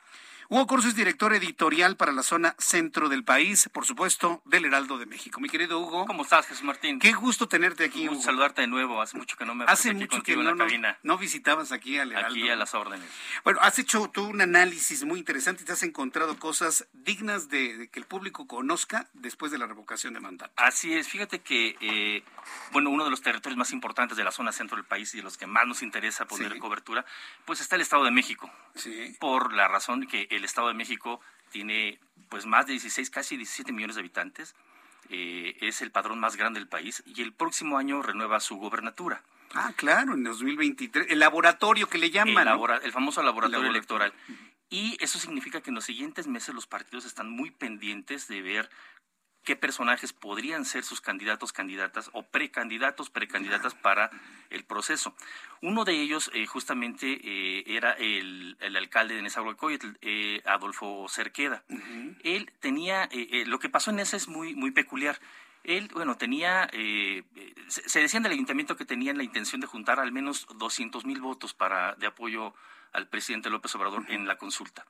Hugo Corso es director editorial para la zona centro del país, por supuesto, del Heraldo de México. Mi querido Hugo. ¿Cómo estás, Jesús Martín? Qué gusto tenerte aquí, Un saludarte de nuevo. Hace mucho que no me Hace mucho que no, no, no, visitabas aquí al Heraldo. Aquí a las órdenes. Bueno, has hecho tú un análisis muy interesante y te has encontrado cosas dignas de, de, que el público conozca después de la revocación de mandato. Así es. Fíjate que, eh, bueno, uno de los territorios más importantes de la zona centro del país y de los que más nos interesa poner sí. cobertura, pues está el Estado de México. Sí. Por la razón que el Estado de México tiene pues más de 16, casi 17 millones de habitantes, eh, es el padrón más grande del país y el próximo año renueva su gobernatura. Ah, claro, en 2023, el laboratorio que le llaman. El, labora, el famoso laboratorio, el laboratorio electoral. Y eso significa que en los siguientes meses los partidos están muy pendientes de ver qué personajes podrían ser sus candidatos, candidatas o precandidatos, precandidatas para el proceso. Uno de ellos eh, justamente eh, era el, el, alcalde de Nezahualcóyotl, eh, Adolfo Cerqueda. Uh -huh. Él tenía, lo que pasó en ese es muy, muy peculiar. Él, bueno, tenía, se, se, decía en el ayuntamiento que tenían la intención de juntar al menos 200 mil votos para, de apoyo al presidente López Obrador en la consulta.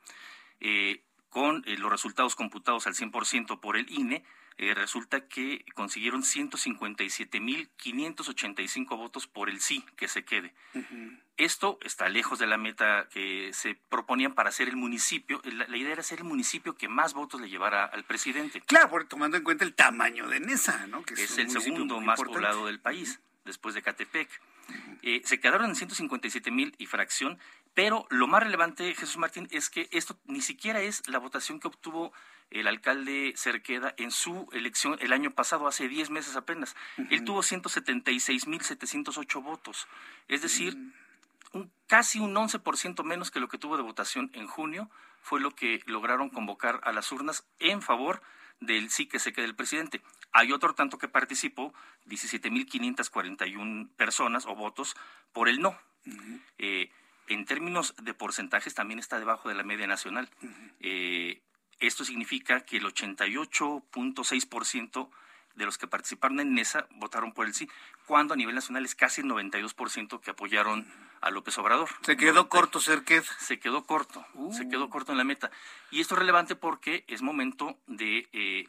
Con los resultados computados al 100% por el INE, eh, resulta que consiguieron 157.585 votos por el sí que se quede. Uh -huh. Esto está lejos de la meta que se proponían para ser el municipio. La, la, idea era ser el municipio que más votos le llevara al presidente. Claro, porque tomando en cuenta el tamaño de Nesa, ¿no? Que es, es el segundo más importante. poblado del país, uh -huh. después de Catepec. Uh -huh. eh, se quedaron en 157 mil y fracción, Pero lo más relevante, Jesús Martín, es que esto ni siquiera es la votación que obtuvo el alcalde Cerqueda en su elección el año pasado, hace 10 meses apenas. Él tuvo 176.708 votos. Es decir, mm. un, casi un 11% menos que lo que tuvo de votación en junio fue lo que lograron convocar a las urnas en favor del sí que se quede el presidente. Hay otro tanto que participó, 17.541 personas o votos por el no. Eh, en términos de porcentajes también está debajo de la media nacional. eh, esto significa que el 88.6% de los que participaron en esa votaron por el sí, cuando a nivel nacional es casi el 92% que apoyaron a López Obrador. Se quedó corto Cerqued. Se quedó corto, se uh. quedó corto en la meta. Y esto es relevante porque es momento de eh,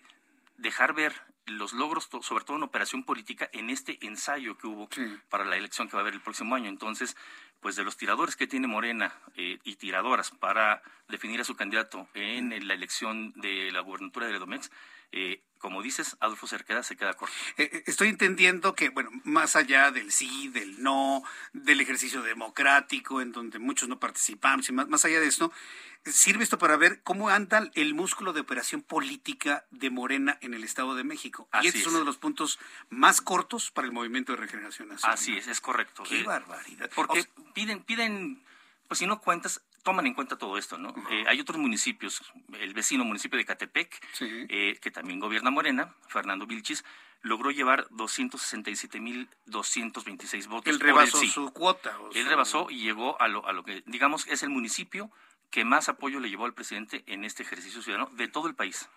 dejar ver los logros, sobre todo en operación política, en este ensayo que hubo para la elección que va a haber el próximo año. Entonces, pues de los tiradores que tiene Morena eh, y tiradoras para definir a su candidato en la elección de la gubernatura de Ledomex, eh, como dices, Adolfo Cerqueda se queda corto. Eh, estoy entendiendo que, bueno, más allá del sí, del no, del ejercicio democrático, en donde muchos no participamos, y más, más allá de esto, sirve esto para ver cómo anda el músculo de operación política de Morena en el Estado de México. y este es. uno de los puntos más cortos para el movimiento de regeneración nacional. Así es, es correcto. Qué barbaridad. Porque piden, piden, pues si no cuentas, toman en cuenta todo esto, ¿no? Eh, hay otros municipios, el vecino municipio de Catepec, eh, que también gobierna Morena, Fernando Vilchis, logró llevar 267.226 votos. Él rebasó su cuota. Él rebasó y llegó a lo, a lo que, digamos, es el municipio que más apoyo le llevó al presidente en este ejercicio ciudadano de todo el país.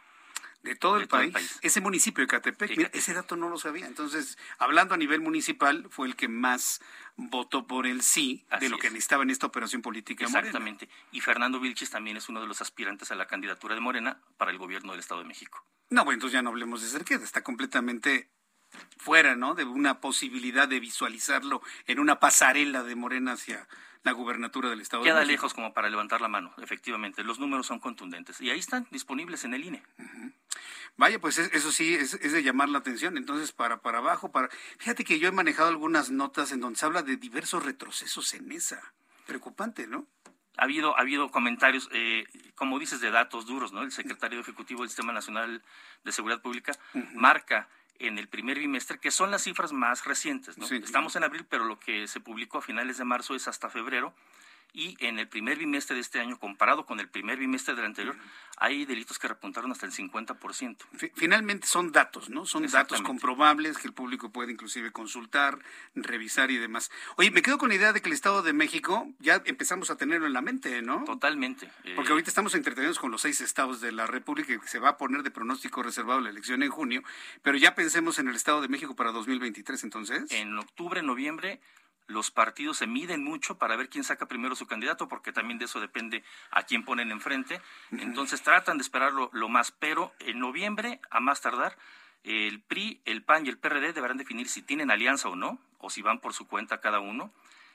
De todo, el, país. Ese municipio de Catepec, mira, ese dato no lo sabía. Entonces, hablando a nivel municipal, fue el que más votó por el sí de lo que necesitaba en esta operación política. Exactamente. Y Fernando Vilches también es uno de los aspirantes a la candidatura de Morena para el gobierno del Estado de México. No, bueno, entonces ya no hablemos de Cerqueda, está completamente fuera, ¿no? De una posibilidad de visualizarlo en una pasarela de Morena hacia la gubernatura del Estado Queda de lejos como para levantar la mano, efectivamente. Los números son contundentes y ahí están disponibles en el INE. Vaya, pues eso sí es, de llamar la atención. Entonces, para, para abajo, para... Fíjate que yo he manejado algunas notas en donde se habla de diversos retrocesos en esa. Preocupante, ¿no? Ha habido, ha habido comentarios, eh, como dices, de datos duros, ¿no? El secretario ejecutivo del Sistema Nacional de Seguridad Pública marca en el primer bimestre, que son las cifras más recientes. ¿no? Estamos en abril, pero lo que se publicó a finales de marzo es hasta febrero y en el primer bimestre de este año, comparado con el primer bimestre del anterior, hay delitos que repuntaron hasta el 50%. Finalmente son datos, ¿no? Son datos comprobables que el público puede inclusive consultar, revisar y demás. Oye, me quedo con la idea de que el Estado de México ya empezamos a tenerlo en la mente, ¿no? Totalmente. Porque ahorita estamos entretenidos con los seis estados de la República y se va a poner de pronóstico reservado la elección en junio, pero ya pensemos en el Estado de México para 2023, entonces. En octubre, noviembre los partidos se miden mucho para ver quién saca primero su candidato, porque también de eso depende a quién ponen enfrente. Entonces tratan de esperarlo lo más, pero en noviembre, a más tardar, el PRI, el PAN y el PRD deberán definir si tienen alianza o no, o si van por su cuenta cada uno.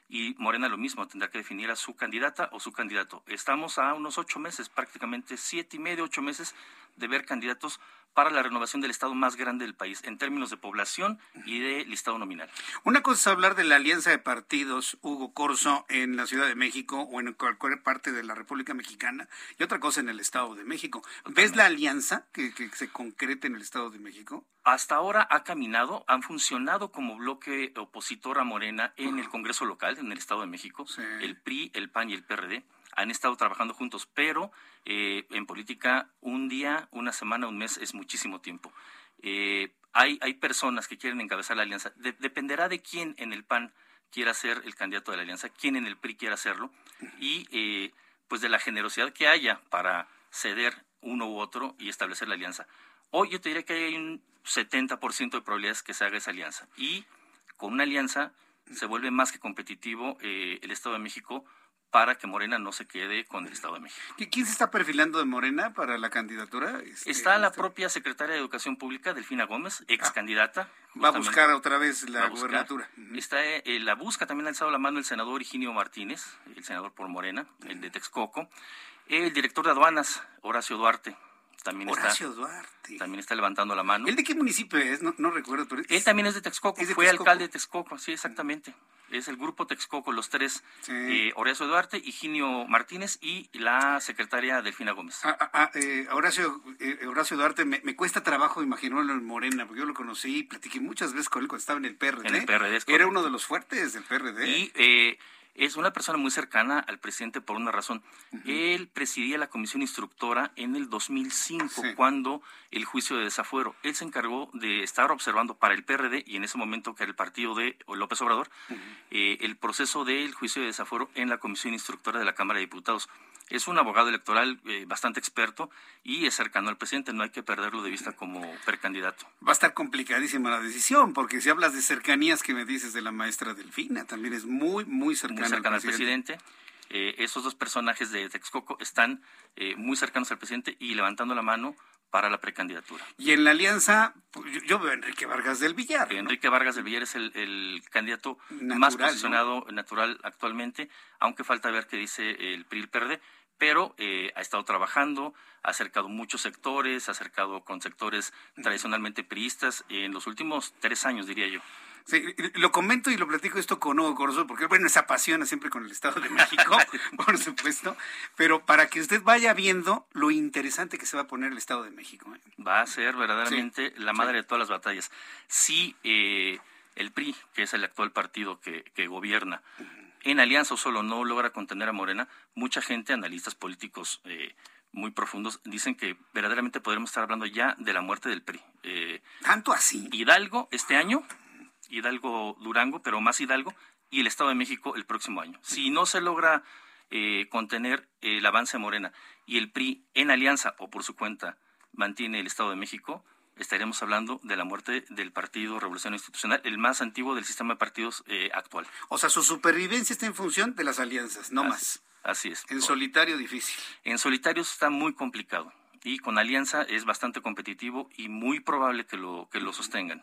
Y Morena lo mismo, tendrá que definir a su candidata o su candidato. Estamos a unos ocho meses, prácticamente siete y medio, ocho meses de ver candidatos para la renovación del Estado más grande del país en términos de población y de listado nominal. Una cosa es hablar de la alianza de partidos, Hugo Corso, en la Ciudad de México o en cualquier parte de la República Mexicana y otra cosa en el Estado de México. ¿Ves la alianza que, se concreta en el Estado de México? Hasta ahora ha caminado, han funcionado como bloque opositor a Morena en el Congreso local, en el Estado de México, el PRI, el PAN y el PRD han estado trabajando juntos, pero eh, en política un día, una semana, un mes es muchísimo tiempo. Eh, hay, hay personas que quieren encabezar la alianza. dependerá de quién en el PAN quiera ser el candidato de la alianza, quién en el PRI quiera hacerlo y eh, pues de la generosidad que haya para ceder uno u otro y establecer la alianza. Hoy yo te diría que hay un 70% de probabilidades que se haga esa alianza y con una alianza se vuelve más que competitivo el Estado de México para que Morena no se quede con el Estado de México. ¿Quién se está perfilando de Morena para la candidatura? Este, está la este propia secretaria de Educación Pública, Delfina Gómez, ex candidata. va a buscar otra vez la gubernatura. Está, eh, la busca, también ha alzado la mano el senador Higinio Martínez, el senador por Morena, el de Texcoco. El director de aduanas, Horacio Duarte, también Horacio está, Duarte. También está levantando la mano. ¿El de qué municipio es? No, no recuerdo. Pero Él también es de Texcoco, ¿Es de fue Texcoco? alcalde de Texcoco, sí, exactamente. Es el grupo Texcoco, los tres, eh, Horacio Duarte, Higinio Martínez y la secretaria Delfina Gómez. Ah, ah, ah, eh, Horacio, eh, Horacio Duarte, me, me cuesta trabajo imaginarlo en Morena, porque yo lo conocí y platiqué muchas veces con él cuando estaba en el PRD. En el PRD, Era uno de los fuertes del PRD. Y eh, es una persona muy cercana al presidente por una razón. Él presidía la comisión instructora en el 2005, cuando el juicio de desafuero. Él se encargó de estar observando para el PRD y en ese momento que era el partido de López Obrador, eh, el proceso del juicio de desafuero en la comisión instructora de la Cámara de Diputados. Es un abogado electoral eh, bastante experto y es cercano al presidente, no hay que perderlo de vista como precandidato. Va a estar complicadísima la decisión, porque si hablas de cercanías que me dices de la maestra Delfina, también es muy, muy cercana, muy cercana al al presidente. Eh, esos dos personajes de Texcoco están eh, muy cercanos al presidente y levantando la mano para la precandidatura. Y en la alianza, pues, yo, veo a Enrique Vargas del Villar. ¿no? Enrique Vargas del Villar es el, el candidato Natural, más ¿no? posicionado natural actualmente, aunque falta ver qué dice el PRI y el PRD, pero eh, ha estado trabajando, ha acercado muchos sectores, ha acercado con sectores tradicionalmente priistas en los últimos tres años, diría yo. Sí, lo comento y lo platico esto con Hugo Corso, porque bueno, se apasiona siempre con el Estado de México, por supuesto, pero para que usted vaya viendo lo interesante que se va a poner el Estado de México. ¿eh? va a ser verdaderamente la madre de todas las batallas. Si eh, el PRI, que es el actual partido que, que gobierna, en alianza o solo no logra contener a Morena, mucha gente, analistas políticos eh, muy profundos, dicen que verdaderamente podremos estar hablando ya de la muerte del PRI. Eh, Tanto así. Hidalgo este año, Hidalgo Durango, pero más Hidalgo, y el Estado de México el próximo año. Si no se logra eh, contener el avance de Morena y el PRI en alianza o por su cuenta mantiene el Estado de México, estaremos hablando de la muerte del Partido Revolución Institucional, el más antiguo del sistema de partidos eh, actual. O sea, su supervivencia está en función de las alianzas, no Así- más. Así es. En solitario difícil. En solitario está muy complicado y con alianza es bastante competitivo y muy probable que lo que lo sostengan.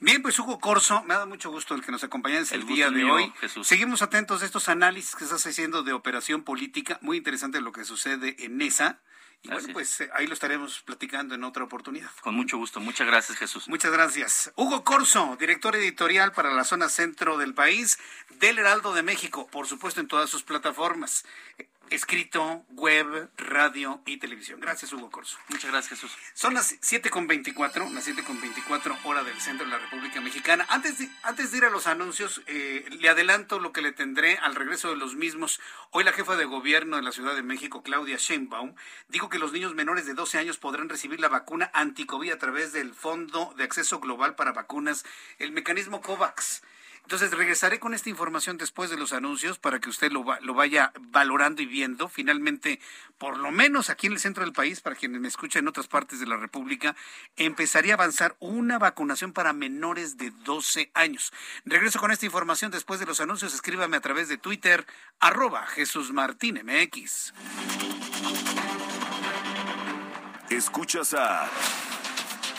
Bien, pues Hugo Corso, me ha dado mucho gusto el que nos acompañes el, El día de mío, hoy. Jesús. Seguimos atentos a estos análisis que estás haciendo de operación política, muy interesante lo que sucede en esa. Y bueno, pues eh, ahí lo estaremos platicando en otra oportunidad. Con mucho gusto. Muchas gracias, Jesús. Muchas gracias. Hugo Corso, director editorial para la zona centro del país del Heraldo de México, por supuesto en todas sus plataformas, escrito, web, radio y televisión. Gracias, Hugo Corso. Muchas gracias, Jesús. Son las 7.24, las 7.24 hora del centro de la República Mexicana. Antes de, antes de ir a los anuncios, eh, le adelanto lo que le tendré al regreso de los mismos. Hoy la jefa de gobierno de la Ciudad de México, Claudia Sheinbaum, dijo que los niños menores de 12 años podrán recibir la vacuna anticovid a través del Fondo de Acceso Global para Vacunas, el mecanismo COVAX. Entonces regresaré con esta información después de los anuncios para que usted lo, lo vaya valorando y viendo. Finalmente, por lo menos aquí en el centro del país, para quienes me escuchan en otras partes de la República, empezaría a avanzar una vacunación para menores de 12 años. Regreso con esta información después de los anuncios. Escríbame a través de Twitter, arroba Jesús Martín. Escuchas a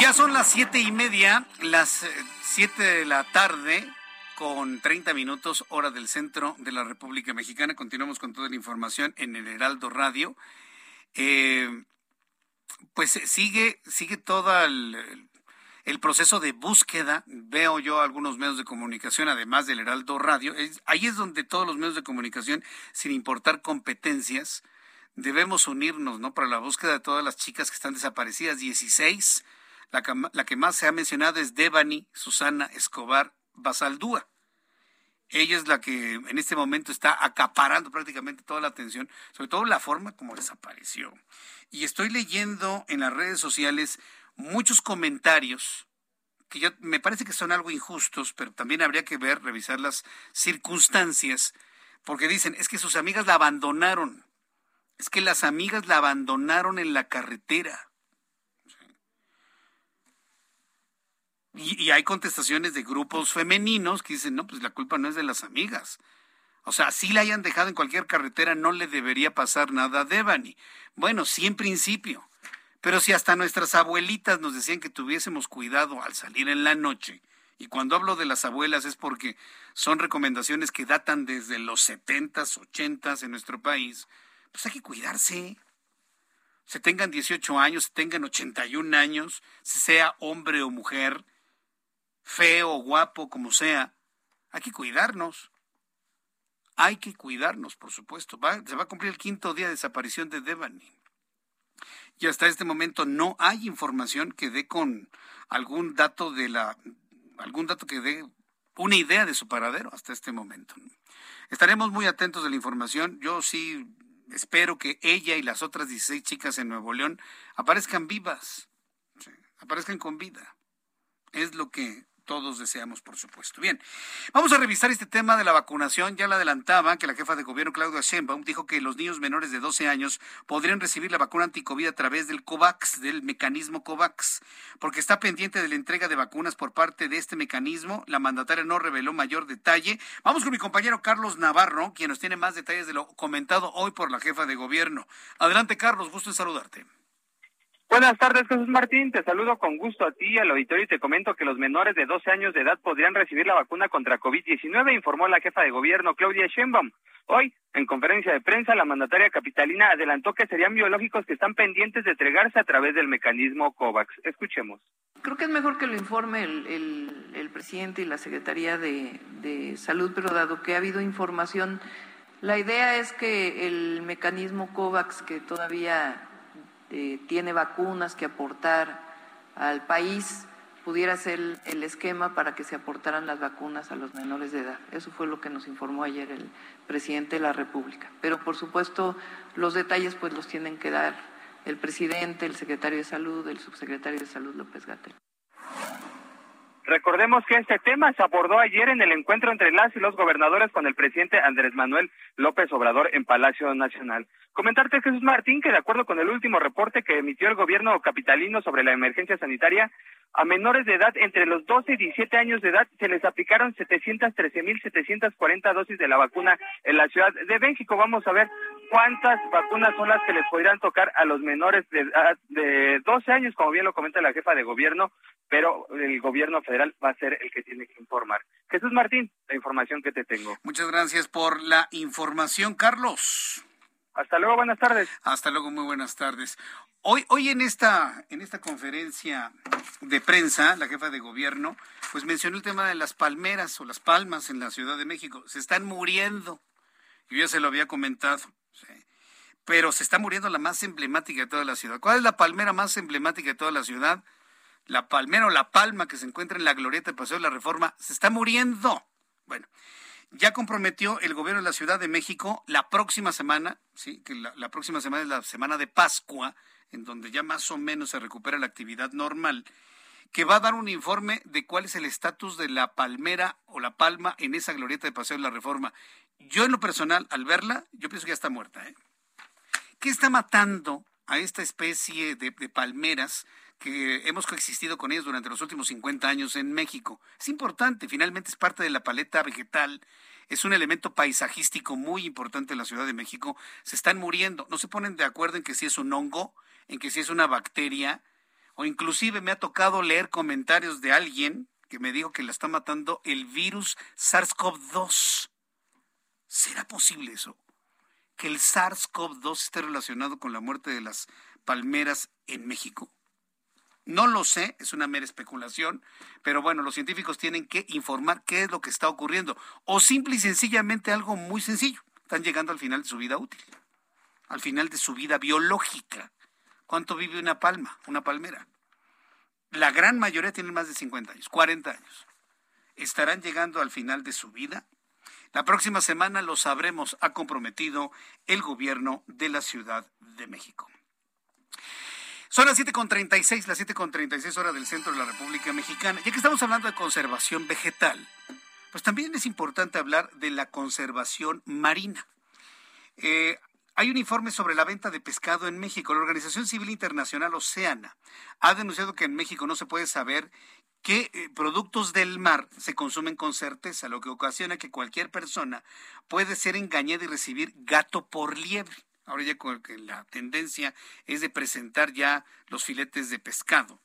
Ya son las siete y media, las eh, siete de la tarde, con 30 minutos, hora del centro de la República Mexicana. Continuamos con toda la información en el Heraldo Radio. Eh, pues eh, sigue, sigue todo el, el- proceso de búsqueda. Veo yo algunos medios de comunicación, además del Heraldo Radio. Es- ahí es donde todos los medios de comunicación, sin importar competencias, debemos unirnos, ¿no? Para la búsqueda de todas las chicas que están desaparecidas, 16. La, que ma- la que más se ha mencionado es Devani Susana Escobar Basaldúa. Ella es la que en este momento está acaparando prácticamente toda la atención, sobre todo la forma como desapareció. Y estoy leyendo en las redes sociales muchos comentarios que yo, me parece que son algo injustos, pero también habría que ver, revisar las circunstancias porque dicen, es que sus amigas la abandonaron. Es que las amigas la abandonaron en la carretera. Y, y, hay contestaciones de grupos femeninos que dicen, no, pues la culpa no es de las amigas. O sea, si la hayan dejado en cualquier carretera, no le debería pasar nada a Devani. Bueno, sí en principio. Pero si hasta nuestras abuelitas nos decían que tuviésemos cuidado al salir en la noche, y cuando hablo de las abuelas es porque son recomendaciones que datan desde los 70s, 80s en nuestro país, pues hay que cuidarse. Se tengan 18 años, se tengan 81 años, sea hombre o mujer, feo o guapo, como sea, hay que cuidarnos. Hay que cuidarnos, por supuesto. se va a cumplir el quinto día de desaparición de Devani. Y hasta este momento no hay información que dé con algún dato de la algún dato que dé una idea de su paradero hasta este momento. Estaremos muy atentos de la información. Yo sí espero que ella y las otras 16 chicas en Nuevo León aparezcan vivas, aparezcan con vida. Es lo que todos deseamos, por supuesto. Bien, vamos a revisar este tema de la vacunación. Ya la adelantaba que la jefa de gobierno, Claudia Sheinbaum, dijo que los niños menores de 12 años podrían recibir la vacuna anticovid a través del COVAX, del mecanismo COVAX, porque está pendiente de la entrega de vacunas por parte de este mecanismo. La mandataria no reveló mayor detalle. Vamos con mi compañero Carlos Navarro, quien nos tiene más detalles de lo comentado hoy por la jefa de gobierno. Adelante, Carlos, gusto en saludarte. Buenas tardes, Jesús Martín. Te saludo con gusto a ti y al auditorio y te comento que los menores de 12 años de edad podrían recibir la vacuna contra COVID-19, informó la jefa de gobierno Claudia Sheinbaum. Hoy, en conferencia de prensa, la mandataria capitalina adelantó que serían biológicos que están pendientes de entregarse a través del mecanismo COVAX. Escuchemos. Creo que es mejor que lo informe el, presidente y la Secretaría de, de Salud, pero dado que ha habido información, la idea es que el mecanismo COVAX, que todavía eh, tiene vacunas que aportar al país, pudiera ser el, esquema para que se aportaran las vacunas a los menores de edad. Eso fue lo que nos informó ayer el presidente de la República. Pero por supuesto los detalles pues los tienen que dar el presidente, el secretario de Salud, el subsecretario de Salud López Gatel. Recordemos que este tema se abordó ayer en el encuentro entre las y los gobernadores con el presidente Andrés Manuel López Obrador en Palacio Nacional. Comentarte, Jesús Martín, que de acuerdo con el último reporte que emitió el gobierno capitalino sobre la emergencia sanitaria, a menores de edad entre los 12 y 17 años de edad se les aplicaron 713.740 dosis de la vacuna en la Ciudad de México. Vamos a ver cuántas vacunas son las que les podrían tocar a los menores de de 12 años, como bien lo comenta la jefa de gobierno, pero el gobierno federal va a ser el que tiene que informar. Jesús Martín, la información que te tengo. Muchas gracias por la información, Carlos. Hasta luego, buenas tardes. Hasta luego, muy buenas tardes. Hoy, hoy en esta, en esta conferencia de prensa, la jefa de gobierno, pues mencionó el tema de las palmeras o las palmas en la Ciudad de México. Se están muriendo. Yo ya se lo había comentado. Pero se está muriendo la más emblemática de toda la ciudad. ¿Cuál es la palmera más emblemática de toda la ciudad? la palmera o la palma que se encuentra en la glorieta de Paseo de la Reforma se está muriendo. Bueno, ya comprometió el gobierno de la Ciudad de México la próxima semana, sí, que la, próxima semana es la semana de Pascua, en donde ya más o menos se recupera la actividad normal, que va a dar un informe de cuál es el estatus de la palmera o la palma en esa glorieta de Paseo de la Reforma. Yo en lo personal, al verla, yo pienso que ya está muerta. ¿eh? ¿Qué está matando a esta especie de palmeras que hemos coexistido con ellos durante los últimos 50 años en México. Es importante, finalmente es parte de la paleta vegetal, es un elemento paisajístico muy importante en la Ciudad de México. Se están muriendo, no se ponen de acuerdo en que si es un hongo, en que si es una bacteria, o inclusive me ha tocado leer comentarios de alguien que me dijo que la está matando el virus SARS-CoV-2. ¿Será posible eso? Que el SARS-CoV-2 esté relacionado con la muerte de las palmeras en México. No lo sé, es una mera especulación, pero bueno, los científicos tienen que informar qué es lo que está ocurriendo. O simple y sencillamente algo muy sencillo. Están llegando al final de su vida útil, al final de su vida biológica. ¿Cuánto vive una palma, una palmera? La gran mayoría tienen más de 50 años, 40 años. ¿Estarán llegando al final de su vida? La próxima semana lo sabremos, ha comprometido el gobierno de la Ciudad de México. Son las 7.36, las 7.36 horas del centro de la República Mexicana. Ya que estamos hablando de conservación vegetal, pues también es importante hablar de la conservación marina. Eh, hay un informe sobre la venta de pescado en México. La Organización Civil Internacional Oceana ha denunciado que en México no se puede saber qué eh, productos del mar se consumen con certeza, lo que ocasiona que cualquier persona puede ser engañada y recibir gato por liebre. Ahora ya con que la tendencia es de presentar ya los filetes de pescado.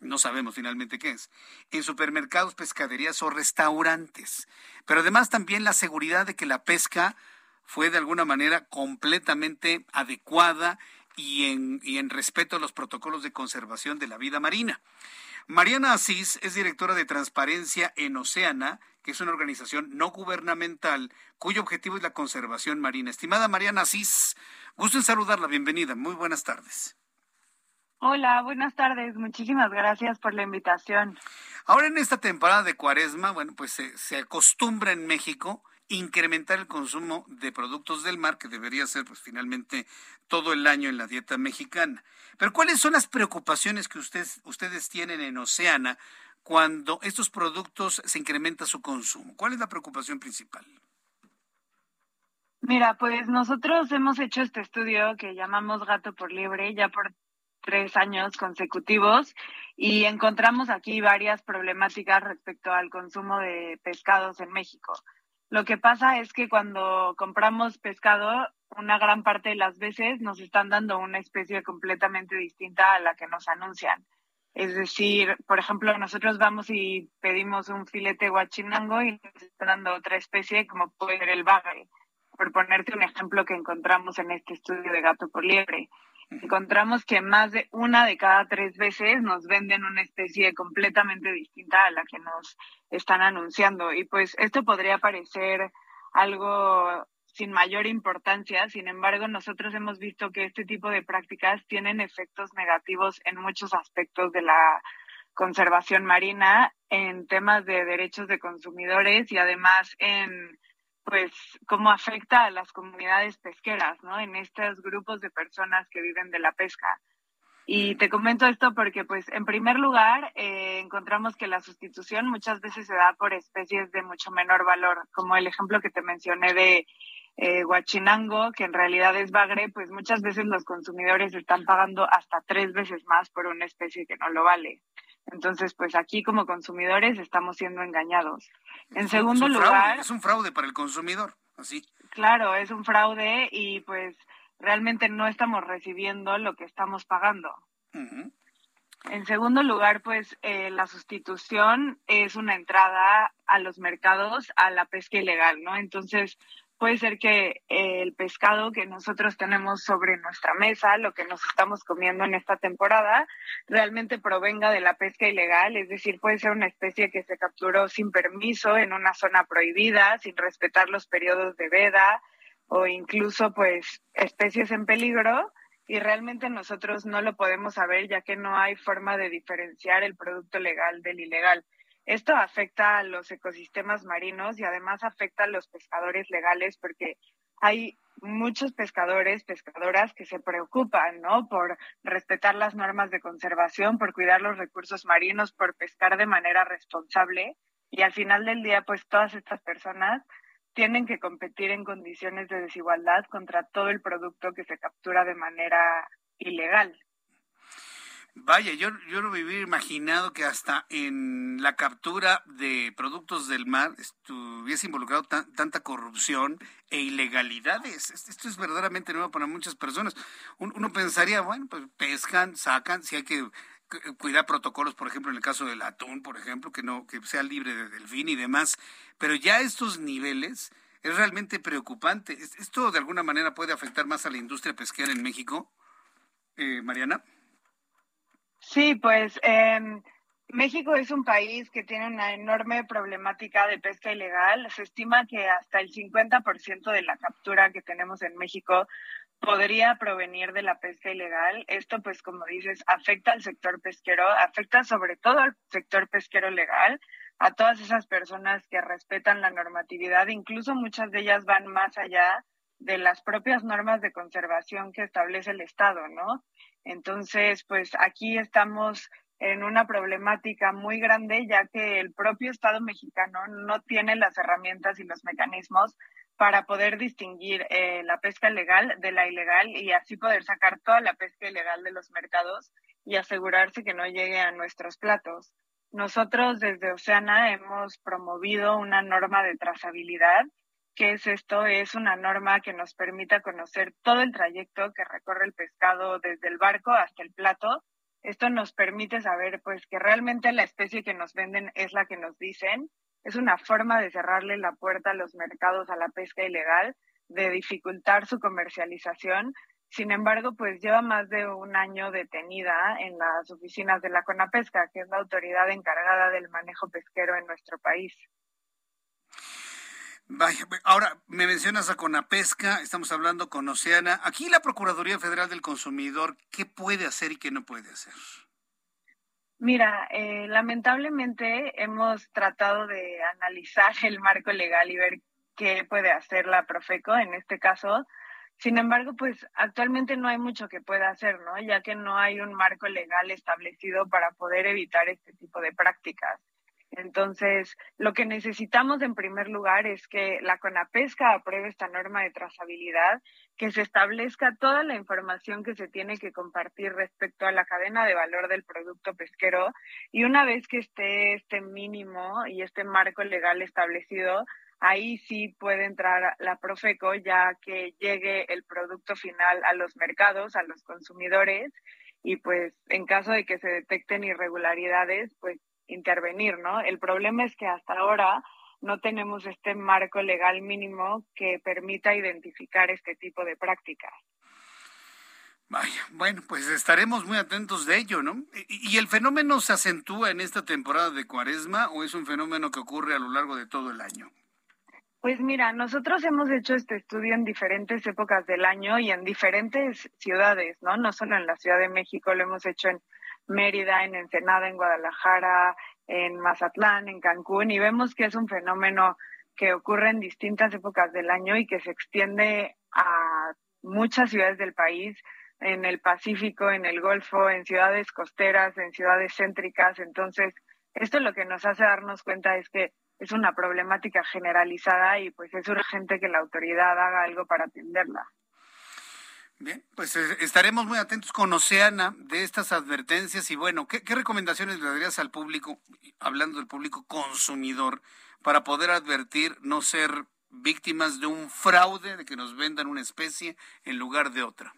No sabemos finalmente qué es. En supermercados, pescaderías o restaurantes. Pero además también la seguridad de que la pesca fue de alguna manera completamente adecuada y en respeto a los protocolos de conservación de la vida marina. Mariana Asís es directora de Transparencia en Oceana, que es una organización no gubernamental cuyo objetivo es la conservación marina. Estimada Mariana Asís, gusto en saludarla, bienvenida, muy buenas tardes. Hola, buenas tardes, muchísimas gracias por la invitación. Ahora en esta temporada de cuaresma, bueno, pues se, se acostumbra en México incrementar el consumo de productos del mar, que debería ser pues finalmente todo el año en la dieta mexicana. Pero ¿cuáles son las preocupaciones que ustedes, ustedes tienen en Oceana cuando estos productos se incrementa su consumo? ¿Cuál es la preocupación principal? Mira, pues nosotros hemos hecho este estudio que llamamos Gato por Libre ya por tres años consecutivos y encontramos aquí varias problemáticas respecto al consumo de pescados en México. Lo que pasa es que cuando compramos pescado, una gran parte de las veces nos están dando una especie completamente distinta a la que nos anuncian. Es decir, por ejemplo, nosotros vamos y pedimos un filete guachinango y nos están dando otra especie como puede ser el bagre, por ponerte un ejemplo que encontramos en este estudio de gato por liebre encontramos que más de una de cada tres veces nos venden una especie completamente distinta a la que nos están anunciando. Y pues esto podría parecer algo sin mayor importancia, sin embargo, nosotros hemos visto que este tipo de prácticas tienen efectos negativos en muchos aspectos de la conservación marina, en temas de derechos de consumidores y además en pues cómo afecta a las comunidades pesqueras, ¿no? En estos grupos de personas que viven de la pesca. Y te comento esto porque, pues, en primer lugar, eh, encontramos que la sustitución muchas veces se da por especies de mucho menor valor, como el ejemplo que te mencioné de eh, guachinango, que en realidad es bagre, pues muchas veces los consumidores están pagando hasta tres veces más por una especie que no lo vale. Entonces, pues aquí como consumidores estamos siendo engañados. En segundo lugar... es un fraude para el consumidor, así. Claro, es un fraude y pues realmente no estamos recibiendo lo que estamos pagando. En segundo lugar, pues eh, la sustitución es una entrada a los mercados a la pesca ilegal, ¿no? Entonces, puede ser que el pescado que nosotros tenemos sobre nuestra mesa, lo que nos estamos comiendo en esta temporada, realmente provenga de la pesca ilegal, es decir, puede ser una especie que se capturó sin permiso en una zona prohibida, sin respetar los periodos de veda o incluso pues especies en peligro y realmente nosotros no lo podemos saber ya que no hay forma de diferenciar el producto legal del ilegal. Esto afecta a los ecosistemas marinos y además afecta a los pescadores legales porque hay muchos pescadores, pescadoras que se preocupan, ¿no? Por respetar las normas de conservación, por cuidar los recursos marinos, por pescar de manera responsable. Y al final del día, pues todas estas personas tienen que competir en condiciones de desigualdad contra todo el producto que se captura de manera ilegal. Vaya, yo, yo me hubiera imaginado que hasta en la captura de productos del mar estuviese involucrado tanta corrupción e ilegalidades. Esto es verdaderamente nuevo para muchas personas. Uno, pensaría, bueno, pues pescan, sacan, si hay que cuidar protocolos, por ejemplo, en el caso del atún, por ejemplo, que no que sea libre de delfín y demás, pero ya estos niveles es realmente preocupante. ¿Esto de alguna manera puede afectar más a la industria pesquera en México, eh, Mariana? Sí, pues eh, México es un país que tiene una enorme problemática de pesca ilegal. Se estima que hasta el 50% de la captura que tenemos en México podría provenir de la pesca ilegal. Esto, pues, como dices, afecta al sector pesquero, afecta sobre todo al sector pesquero legal, a todas esas personas que respetan la normatividad, incluso muchas de ellas van más allá de las propias normas de conservación que establece el Estado, ¿no? Entonces, pues aquí estamos en una problemática muy grande, ya que el propio Estado mexicano no tiene las herramientas y los mecanismos para poder distinguir eh, la pesca legal de la ilegal y así poder sacar toda la pesca ilegal de los mercados y asegurarse que no llegue a nuestros platos. Nosotros desde Oceana hemos promovido una norma de trazabilidad. ¿Qué es esto? Es una norma que nos permita conocer todo el trayecto que recorre el pescado desde el barco hasta el plato esto nos permite saber pues que realmente la especie que nos venden es la que nos dicen. Es una forma de cerrarle la puerta a los mercados a la pesca ilegal, de dificultar su comercialización. Sin embargo, pues lleva más de un año detenida en las oficinas de la CONAPESCA, que es la autoridad encargada del manejo pesquero en nuestro país. Vaya, ahora me mencionas a Conapesca, estamos hablando con Oceana. Aquí la Procuraduría Federal del Consumidor, ¿qué puede hacer y qué no puede hacer? Mira, eh, lamentablemente hemos tratado de analizar el marco legal y ver qué puede hacer la Profeco en este caso. Sin embargo, pues actualmente no hay mucho que pueda hacer, ¿no? Ya que no hay un marco legal establecido para poder evitar este tipo de prácticas. Entonces, lo que necesitamos en primer lugar es que la CONAPESCA apruebe esta norma de trazabilidad, que se establezca toda la información que se tiene que compartir respecto a la cadena de valor del producto pesquero y una vez que esté este mínimo y este marco legal establecido, ahí sí puede entrar la Profeco ya que llegue el producto final a los mercados, a los consumidores y pues en caso de que se detecten irregularidades, pues intervenir, ¿no? El problema es que hasta ahora no tenemos este marco legal mínimo que permita identificar este tipo de prácticas. Vaya, bueno, pues estaremos muy atentos de ello, ¿no? ¿Y el fenómeno se acentúa en esta temporada de cuaresma o es un fenómeno que ocurre a lo largo de todo el año? Pues mira, nosotros hemos hecho este estudio en diferentes épocas del año y en diferentes ciudades, ¿no? No solo en la Ciudad de México, lo hemos hecho en Mérida, en Ensenada, en Guadalajara, en Mazatlán, en Cancún, y vemos que es un fenómeno que ocurre en distintas épocas del año y que se extiende a muchas ciudades del país, en el Pacífico, en el Golfo, en ciudades costeras, en ciudades céntricas. Entonces, esto lo que nos hace darnos cuenta es que es una problemática generalizada y pues es urgente que la autoridad haga algo para atenderla. Bien, pues eh, estaremos muy atentos con Oceana de estas advertencias y bueno, ¿qué, recomendaciones le darías al público, hablando del público consumidor, para poder advertir no ser víctimas de un fraude, de que nos vendan una especie en lugar de otra?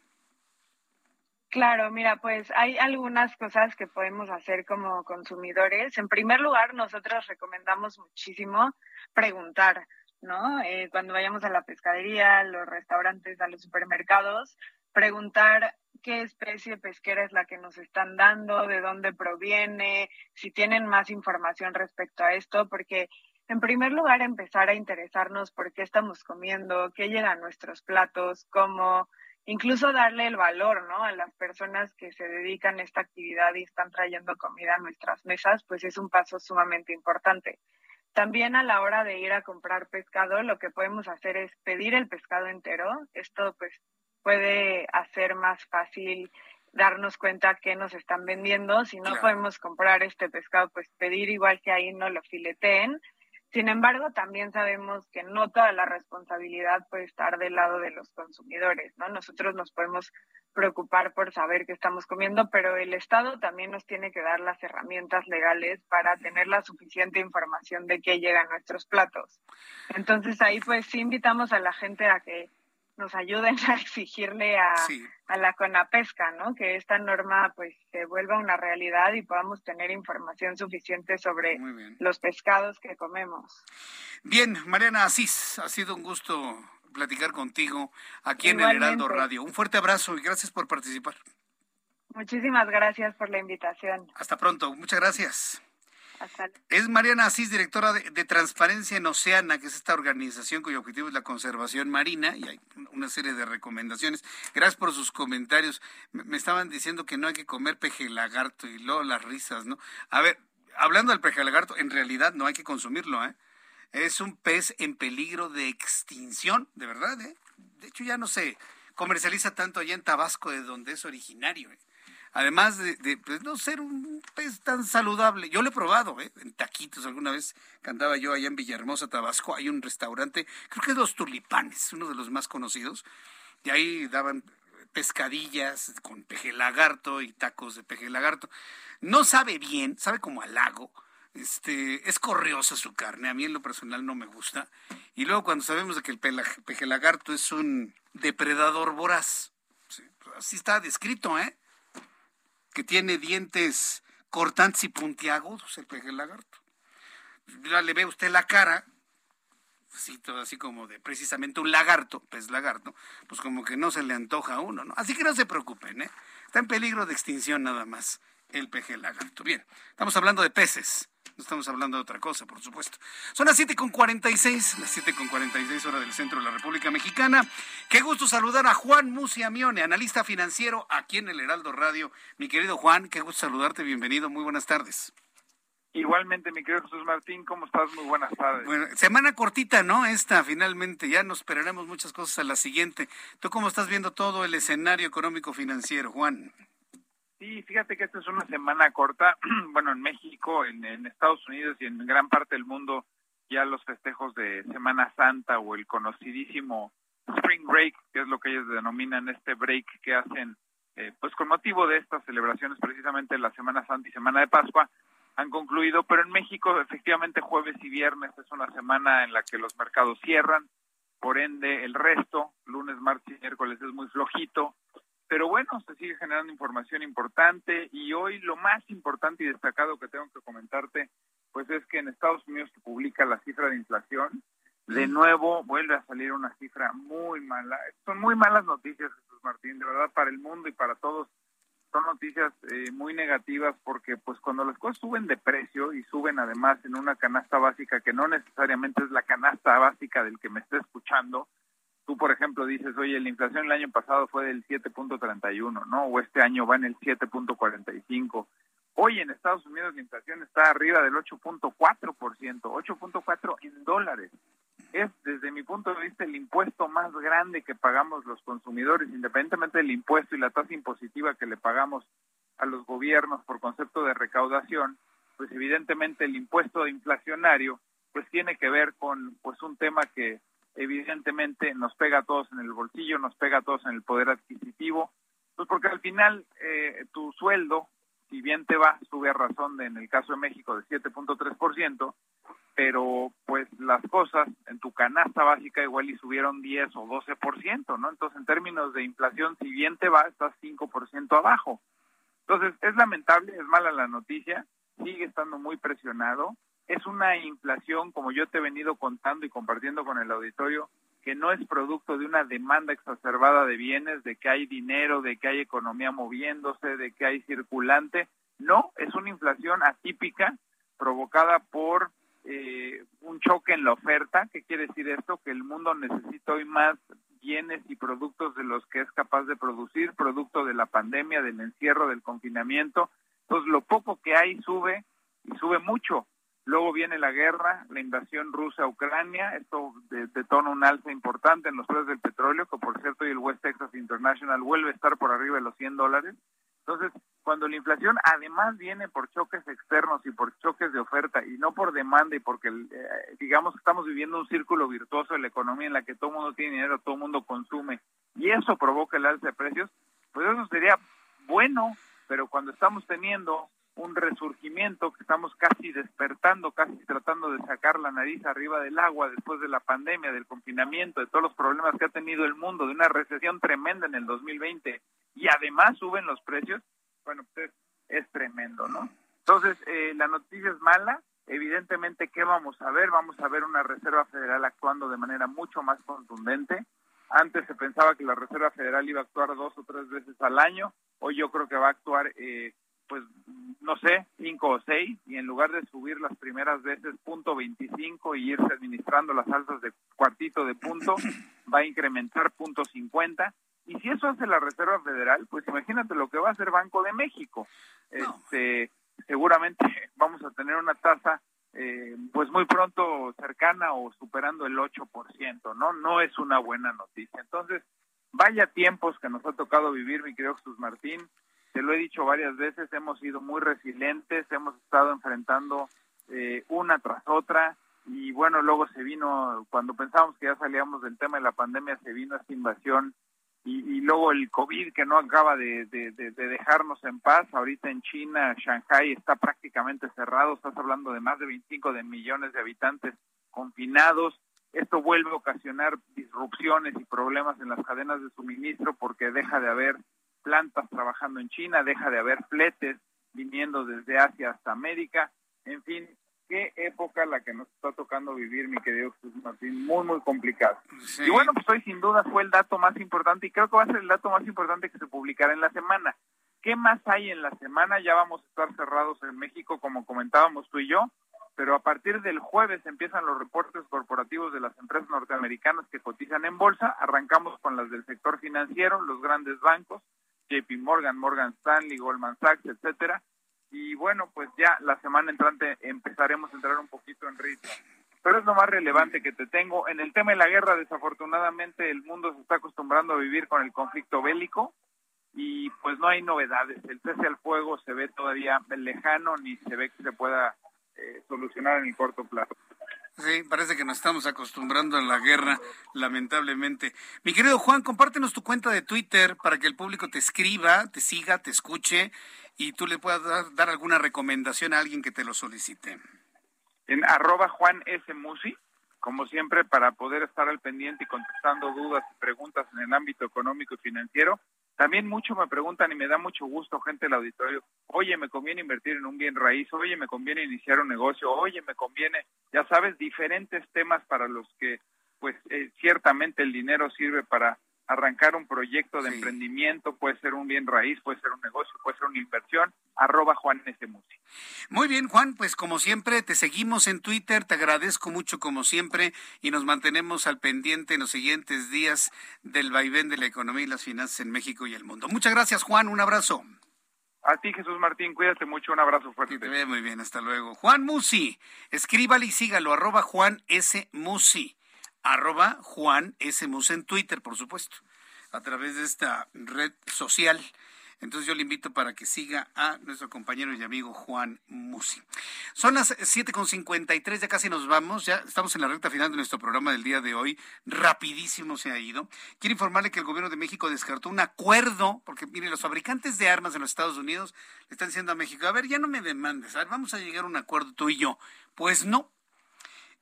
Claro, mira, pues hay algunas cosas que podemos hacer como consumidores. En primer lugar, nosotros recomendamos muchísimo preguntar. ¿No? Eh, cuando vayamos a la pescadería, los restaurantes, a los supermercados, preguntar qué especie pesquera es la que nos están dando, de dónde proviene, si tienen más información respecto a esto, porque en primer lugar empezar a interesarnos por qué estamos comiendo, qué llega a nuestros platos, cómo, incluso darle el valor, ¿no? A las personas que se dedican a esta actividad y están trayendo comida a nuestras mesas, pues es un paso sumamente importante. También a la hora de ir a comprar pescado, lo que podemos hacer es pedir el pescado entero. Esto pues puede hacer más fácil darnos cuenta que nos están vendiendo. Si no podemos comprar este pescado, pues pedir igual que ahí no lo fileteen. Sin embargo, también sabemos que no toda la responsabilidad puede estar del lado de los consumidores, ¿no? Nosotros nos podemos preocupar por saber qué estamos comiendo, pero el Estado también nos tiene que dar las herramientas legales para tener la suficiente información de qué llega a nuestros platos. Entonces ahí pues sí invitamos a la gente a que nos ayuden a exigirle a, a la CONAPESCA, ¿no? Que esta norma pues se vuelva una realidad y podamos tener información suficiente sobre los pescados que comemos. Bien, Mariana Asís, ha sido un gusto platicar contigo aquí en el Heraldo Radio. Un fuerte abrazo y gracias por participar. Muchísimas gracias por la invitación. Hasta pronto, muchas gracias. Es Mariana Asís, directora de, Transparencia en Oceana, que es esta organización cuyo objetivo es la conservación marina y hay una serie de recomendaciones. Gracias por sus comentarios. Me, estaban diciendo que no hay que comer peje lagarto y luego las risas, ¿no? A ver, hablando del peje lagarto, en realidad no hay que consumirlo, ¿eh? Es un pez en peligro de extinción, de verdad, ¿eh? De hecho, ya no se comercializa tanto allá en Tabasco, de donde es originario. ¿eh? Además de, pues, no ser un pez tan saludable, yo lo he probado, ¿eh? en taquitos alguna vez cantaba yo allá en Villahermosa, Tabasco, hay un restaurante, creo que es Los Tulipanes, uno de los más conocidos, y ahí daban pescadillas con peje lagarto y tacos de peje lagarto. No sabe bien, sabe como al lago, este, es correosa su carne, a mí en lo personal no me gusta. Y luego cuando sabemos de que el peje lagarto es un depredador voraz, pues así está descrito, ¿eh? Que tiene dientes cortantes y puntiagudos el peje lagarto. Ya le ve usted la cara, así, todo así como de precisamente un lagarto, pez lagarto, pues como que no se le antoja a uno, ¿no? Así que no se preocupen, ¿eh? Está en peligro de extinción nada más el peje lagarto. Bien, estamos hablando de peces. No estamos hablando de otra cosa, por supuesto. Son las 7.46, las 7.46 horas del centro de la República Mexicana. Qué gusto saludar a Juan Musiamione, analista financiero aquí en el Heraldo Radio. Mi querido Juan, qué gusto saludarte, bienvenido, muy buenas tardes. Igualmente, mi querido Jesús Martín, ¿cómo estás? Muy buenas tardes. Bueno, semana cortita, ¿no? Esta, finalmente, ya nos esperaremos muchas cosas a la siguiente. ¿Tú cómo estás viendo todo el escenario económico financiero, Juan? Sí, fíjate que esta es una semana corta. bueno, en México, en, Estados Unidos y en gran parte del mundo, ya los festejos de Semana Santa o el conocidísimo Spring Break, que es lo que ellos denominan este break que hacen, eh, pues con motivo de estas celebraciones, precisamente la Semana Santa y Semana de Pascua, han concluido. Pero en México, efectivamente, jueves y viernes es una semana en la que los mercados cierran. Por ende, el resto, lunes, martes y miércoles, es muy flojito pero bueno, se sigue generando información importante y hoy lo más importante y destacado que tengo que comentarte, pues es que en Estados Unidos se publica la cifra de inflación. De nuevo vuelve a salir una cifra muy mala. Son muy malas noticias, Jesús Martín, de verdad, para el mundo y para todos. Son noticias eh, muy negativas porque pues cuando las cosas suben de precio y suben además en una canasta básica que no necesariamente es la canasta básica del que me esté escuchando, tú, por ejemplo, dices, oye, la inflación el año pasado fue del 7.31, ¿no? O este año va en el 7.45. Hoy en Estados Unidos la inflación está arriba del 8.4%, 8.4 en dólares. Es, desde mi punto de vista, el impuesto más grande que pagamos los consumidores, independientemente del impuesto y la tasa impositiva que le pagamos a los gobiernos por concepto de recaudación, pues evidentemente el impuesto inflacionario pues tiene que ver con pues un tema que evidentemente nos pega a todos en el bolsillo, nos pega a todos en el poder adquisitivo, pues porque al final eh, tu sueldo, si bien te va, sube a razón de, en el caso de México de 7.3%, pero pues las cosas en tu canasta básica igual y subieron 10 o 12%, ¿no? Entonces en términos de inflación, si bien te va, estás 5% abajo. Entonces es lamentable, es mala la noticia, sigue estando muy presionado, es una inflación, como yo te he venido contando y compartiendo con el auditorio, que no es producto de una demanda exacerbada de bienes, de que hay dinero, de que hay economía moviéndose, de que hay circulante. No, es una inflación atípica provocada por eh, un choque en la oferta. ¿Qué quiere decir esto? Que el mundo necesita hoy más bienes y productos de los que es capaz de producir, producto de la pandemia, del encierro, del confinamiento. Entonces, lo poco que hay sube y sube mucho. Luego viene la guerra, la invasión rusa a Ucrania, esto detona un alza importante en los precios del petróleo, que por cierto hoy el West Texas International vuelve a estar por arriba de los 100 dólares. Entonces, cuando la inflación además viene por choques externos y por choques de oferta y no por demanda y porque, eh, digamos, estamos viviendo un círculo virtuoso de la economía en la que todo el mundo tiene dinero, todo el mundo consume y eso provoca el alza de precios, pues eso sería bueno, pero cuando estamos teniendo un resurgimiento, que estamos casi despertando, casi tratando de sacar la nariz arriba del agua después de la pandemia, del confinamiento, de todos los problemas que ha tenido el mundo, de una recesión tremenda en el 2020 y además suben los precios, bueno, pues es, tremendo, ¿no? Entonces, eh, la noticia es mala, evidentemente, ¿qué vamos a ver? Vamos a ver una Reserva Federal actuando de manera mucho más contundente. Antes se pensaba que la Reserva Federal iba a actuar dos o tres veces al año, hoy yo creo que va a actuar eh, pues no sé, cinco o seis, y en lugar de subir las primeras veces punto 25 y irse administrando las alzas de cuartito de punto, va a incrementar punto 50. Y si eso hace la Reserva Federal, pues imagínate lo que va a hacer Banco de México. Este, seguramente vamos a tener una tasa eh, pues muy pronto cercana o superando el 8%, ¿no? No es una buena noticia. Entonces, vaya tiempos que nos ha tocado vivir, mi querido Jesús Martín, te lo he dicho varias veces, hemos sido muy resilientes, hemos estado enfrentando eh, una tras otra y bueno, luego se vino, cuando pensábamos que ya salíamos del tema de la pandemia, se vino esta invasión y, luego el COVID que no acaba de, de, dejarnos en paz. Ahorita en China, Shanghai está prácticamente cerrado, estás hablando de más de 25 de millones de habitantes confinados. Esto vuelve a ocasionar disrupciones y problemas en las cadenas de suministro porque deja de haber plantas trabajando en China, deja de haber fletes viniendo desde Asia hasta América. En fin, qué época la que nos está tocando vivir, mi querido Jesús Martín, muy, muy complicado. Y bueno, pues hoy sin duda fue el dato más importante y creo que va a ser el dato más importante que se publicará en la semana. ¿Qué más hay en la semana? Ya vamos a estar cerrados en México, como comentábamos tú y yo, pero a partir del jueves empiezan los reportes corporativos de las empresas norteamericanas que cotizan en bolsa. Arrancamos con las del sector financiero, los grandes bancos, JP Morgan, Morgan Stanley, Goldman Sachs, etcétera y bueno, pues ya la semana entrante empezaremos a entrar un poquito en ritmo. Pero es lo más relevante que te tengo. En el tema de la guerra, desafortunadamente, el mundo se está acostumbrando a vivir con el conflicto bélico y pues no hay novedades. El cese al fuego se ve todavía lejano ni se ve que se pueda eh, solucionar en el corto plazo. Sí, parece que nos estamos acostumbrando a la guerra, lamentablemente. Mi querido Juan, compártenos tu cuenta de Twitter para que el público te escriba, te siga, te escuche y tú le puedas dar, alguna recomendación a alguien que te lo solicite. En arroba Juan S. Musi, como siempre, para poder estar al pendiente y contestando dudas y preguntas en el ámbito económico y financiero. También mucho me preguntan y me da mucho gusto gente del auditorio, oye, me conviene invertir en un bien raíz, oye, me conviene iniciar un negocio, oye, me conviene, ya sabes, diferentes temas para los que, pues, eh, ciertamente el dinero sirve para arrancar un proyecto de emprendimiento, puede ser un bien raíz, puede ser un negocio, puede ser una inversión, arroba Juan S. Muy bien, Juan, pues como siempre, te seguimos en Twitter, te agradezco mucho como siempre y nos mantenemos al pendiente en los siguientes días del vaivén de la economía y las finanzas en México y el mundo. Muchas gracias, Juan, un abrazo. A ti, Jesús Martín, cuídate mucho, un abrazo fuerte. te ve muy bien, hasta luego. Juan Musi, escríbale y sígalo, arroba Juan S. Musi arroba Juan S. Musa en Twitter, por supuesto, a través de esta red social. Entonces yo le invito para que siga a nuestro compañero y amigo Juan Musi. Son las 7.53, ya casi nos vamos, ya estamos en la recta final de nuestro programa del día de hoy. Rapidísimo se ha ido. Quiero informarle que el gobierno de México descartó un acuerdo, porque mire, los fabricantes de armas en los Estados Unidos le están diciendo a México, a ver, ya no me demandes, a ver, vamos a llegar a un acuerdo tú y yo. Pues no,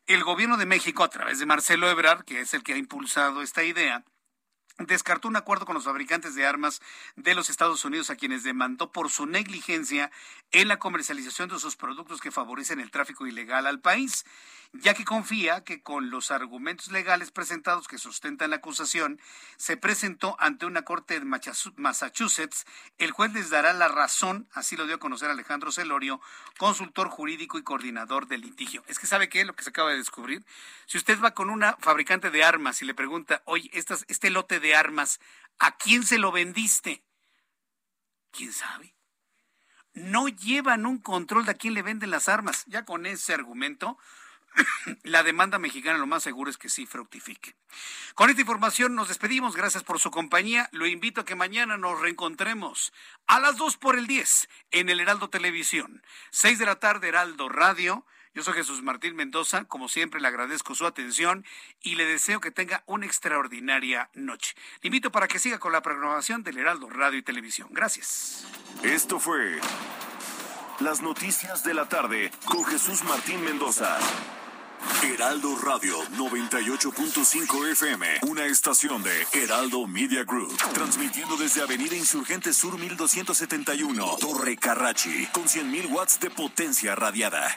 el gobierno de México, a través de Marcelo Ebrard, que es el que ha impulsado esta idea, descartó un acuerdo con los fabricantes de armas de los Estados Unidos a quienes demandó por su negligencia en la comercialización de sus productos que favorecen el tráfico ilegal al país ya que confía que con los argumentos legales presentados que sustentan la acusación, se presentó ante una corte de Massachusetts, el juez les dará la razón, así lo dio a conocer Alejandro Celorio, consultor jurídico y coordinador del litigio. Es que sabe qué, lo que se acaba de descubrir, si usted va con una fabricante de armas y le pregunta, oye, este lote de armas, ¿a quién se lo vendiste? ¿Quién sabe? no llevan un control de a quién le venden las armas. Ya con ese argumento, la demanda mexicana lo más seguro es que sí fructifique. Con esta información nos despedimos. Gracias por su compañía. Lo invito a que mañana nos reencontremos a las 2 por el 10 en el Heraldo Televisión. 6 de la tarde, Heraldo Radio. Yo soy Jesús Martín Mendoza. Como siempre, le agradezco su atención y le deseo que tenga una extraordinaria noche. Le invito para que siga con la programación del Heraldo Radio y Televisión. Gracias. Esto fue Las Noticias de la Tarde con Jesús Martín Mendoza. Heraldo Radio 98.5 FM, una estación de Heraldo Media Group, transmitiendo desde Avenida Insurgente Sur 1271, Torre Carrachi, con 100.000 watts de potencia radiada.